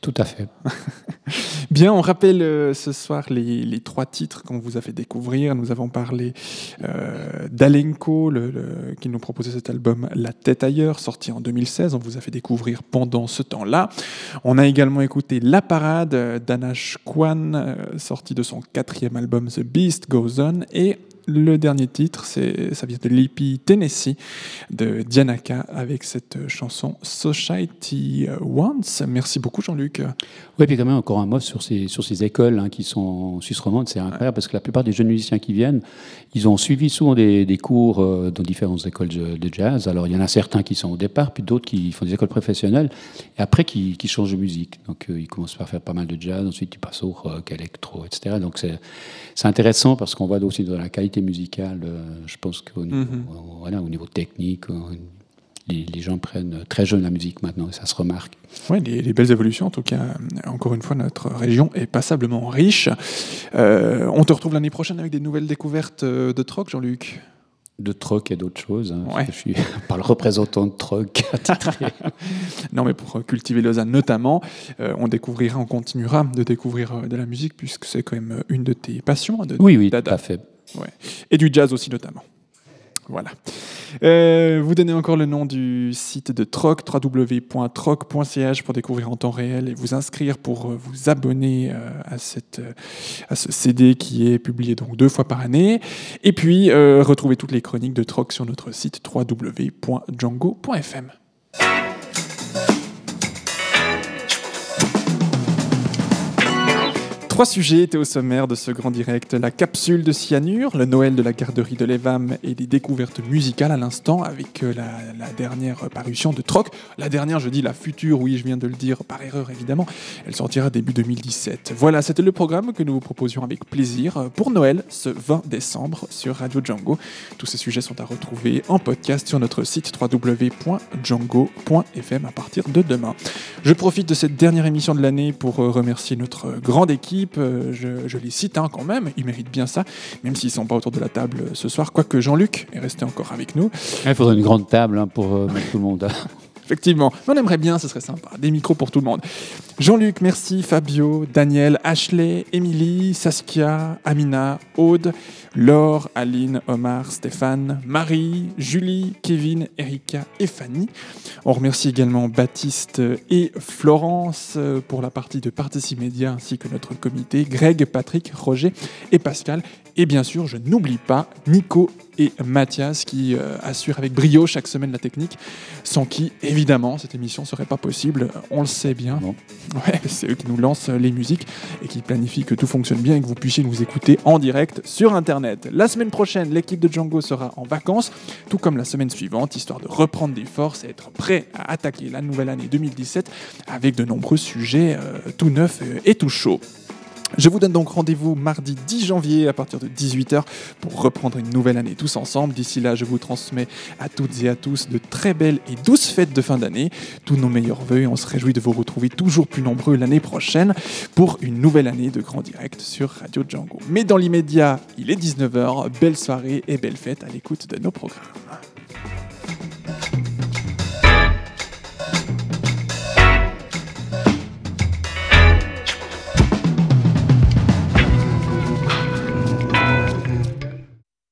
Speaker 4: Tout à fait.
Speaker 3: Bien, on rappelle euh, ce soir les, trois titres qu'on vous a fait découvrir. Nous avons parlé euh, d'Alenko, le- le- qui nous proposait cet album La tête ailleurs, sorti en 2016. On vous a fait découvrir pendant ce temps-là. On a également écouté La Parade euh, d'Anash Kwan, euh, sorti de son quatrième album The Beast Goes On. Et le dernier titre, ça vient de l'EP Tennessee de Dianaka avec cette chanson Society Wants. Merci beaucoup Jean-Luc.
Speaker 4: Oui, puis quand même encore un mot sur ces, écoles hein, qui sont en Suisse romande, c'est incroyable parce que la plupart des jeunes musiciens qui viennent, ils ont suivi souvent des, cours euh, dans différentes écoles de, jazz. Alors il y en a certains qui sont au départ, puis d'autres qui font des écoles professionnelles, et après qui, changent de musique. Donc euh, ils commencent par faire pas mal de jazz, ensuite ils passent au rock, électro, etc. Donc c'est c'est intéressant parce qu'on voit aussi dans la qualité musicale, euh, je pense qu'au niveau,
Speaker 3: Mhm.
Speaker 4: voilà, au niveau technique, euh, les, les gens prennent très jeune la musique maintenant, et ça se remarque.
Speaker 3: Oui, les, les belles évolutions. En tout cas, euh, encore une fois, notre région est passablement riche. Euh, on te retrouve l'année prochaine avec des nouvelles découvertes euh, de troc, Jean-Luc?
Speaker 4: de troc et d'autres choses. hein, je suis pas le représentant de troc
Speaker 3: non, mais pour euh, cultiver Lausanne notamment, euh, on découvrira, on continuera de découvrir euh, de la musique puisque c'est quand même euh, une de tes passions. hein, De,
Speaker 4: Oui, oui,
Speaker 3: Dada.
Speaker 4: tout à fait.
Speaker 3: Et du jazz aussi notamment. Voilà. Euh, vous donnez encore le nom du site de Troc, www.troc.ch pour découvrir en temps réel et vous inscrire pour euh, vous abonner euh, à, cette, à ce CD qui est publié donc deux fois par année. Et puis, retrouvez toutes les chroniques de Troc sur notre site www.django.fm. Trois sujets étaient au sommaire de ce grand direct. La capsule de cyanure, le Noël de la garderie de l'Evam et des découvertes musicales à l'instant avec euh, la, la dernière parution de Troc. La dernière, je dis la future, oui, je viens de le dire par erreur évidemment. Elle sortira début 2017. Voilà, c'était le programme que nous vous proposions avec plaisir pour Noël ce 20 décembre sur Radio Django. Tous ces sujets sont à retrouver en podcast sur notre site www.django.fm à partir de demain. Je profite de cette dernière émission de l'année pour euh, remercier notre grande équipe. Euh, Je, les cite hein, quand même, ils méritent bien ça, même s'ils ne sont pas autour de la table euh, ce soir, quoique Jean-Luc est resté encore avec nous.
Speaker 4: Il faudrait une grande table hein, pour euh, tout le monde.
Speaker 3: Effectivement, mais on aimerait bien, ce serait sympa. Des micros pour tout le monde. Jean-Luc, merci. Fabio, Daniel, Ashley, Émilie, Saskia, Amina, Aude, Laure, Aline, Omar, Stéphane, Marie, Julie, Kevin, Erika et Fanny. On remercie également Baptiste et Florence euh, pour la partie de Participe Média ainsi que notre comité, Greg, Patrick, Roger et Pascal. Et bien sûr, je n'oublie pas Nico et Mathias qui euh, assurent avec brio chaque semaine la technique, sans qui, évidemment, cette émission ne serait pas possible. On le sait bien. Ouais, c'est eux qui nous lancent les musiques et qui planifient que tout fonctionne bien et que vous puissiez nous écouter en direct sur Internet. La semaine prochaine, l'équipe de Django sera en vacances, tout comme la semaine suivante, histoire de reprendre des forces et être prêt à attaquer la nouvelle année 2017 avec de nombreux sujets euh, tout neufs et tout chauds. Je vous donne donc rendez-vous mardi 10 janvier à partir de 18h pour reprendre une nouvelle année tous ensemble. D'ici là, je vous transmets à toutes et à tous de très belles et douces fêtes de fin d'année. Tous nos meilleurs voeux et on se réjouit de vous retrouver toujours plus nombreux l'année prochaine pour une nouvelle année de grand direct sur Radio Django. Mais dans l'immédiat, il est 19h. Belle soirée et belle fête à l'écoute de nos programmes.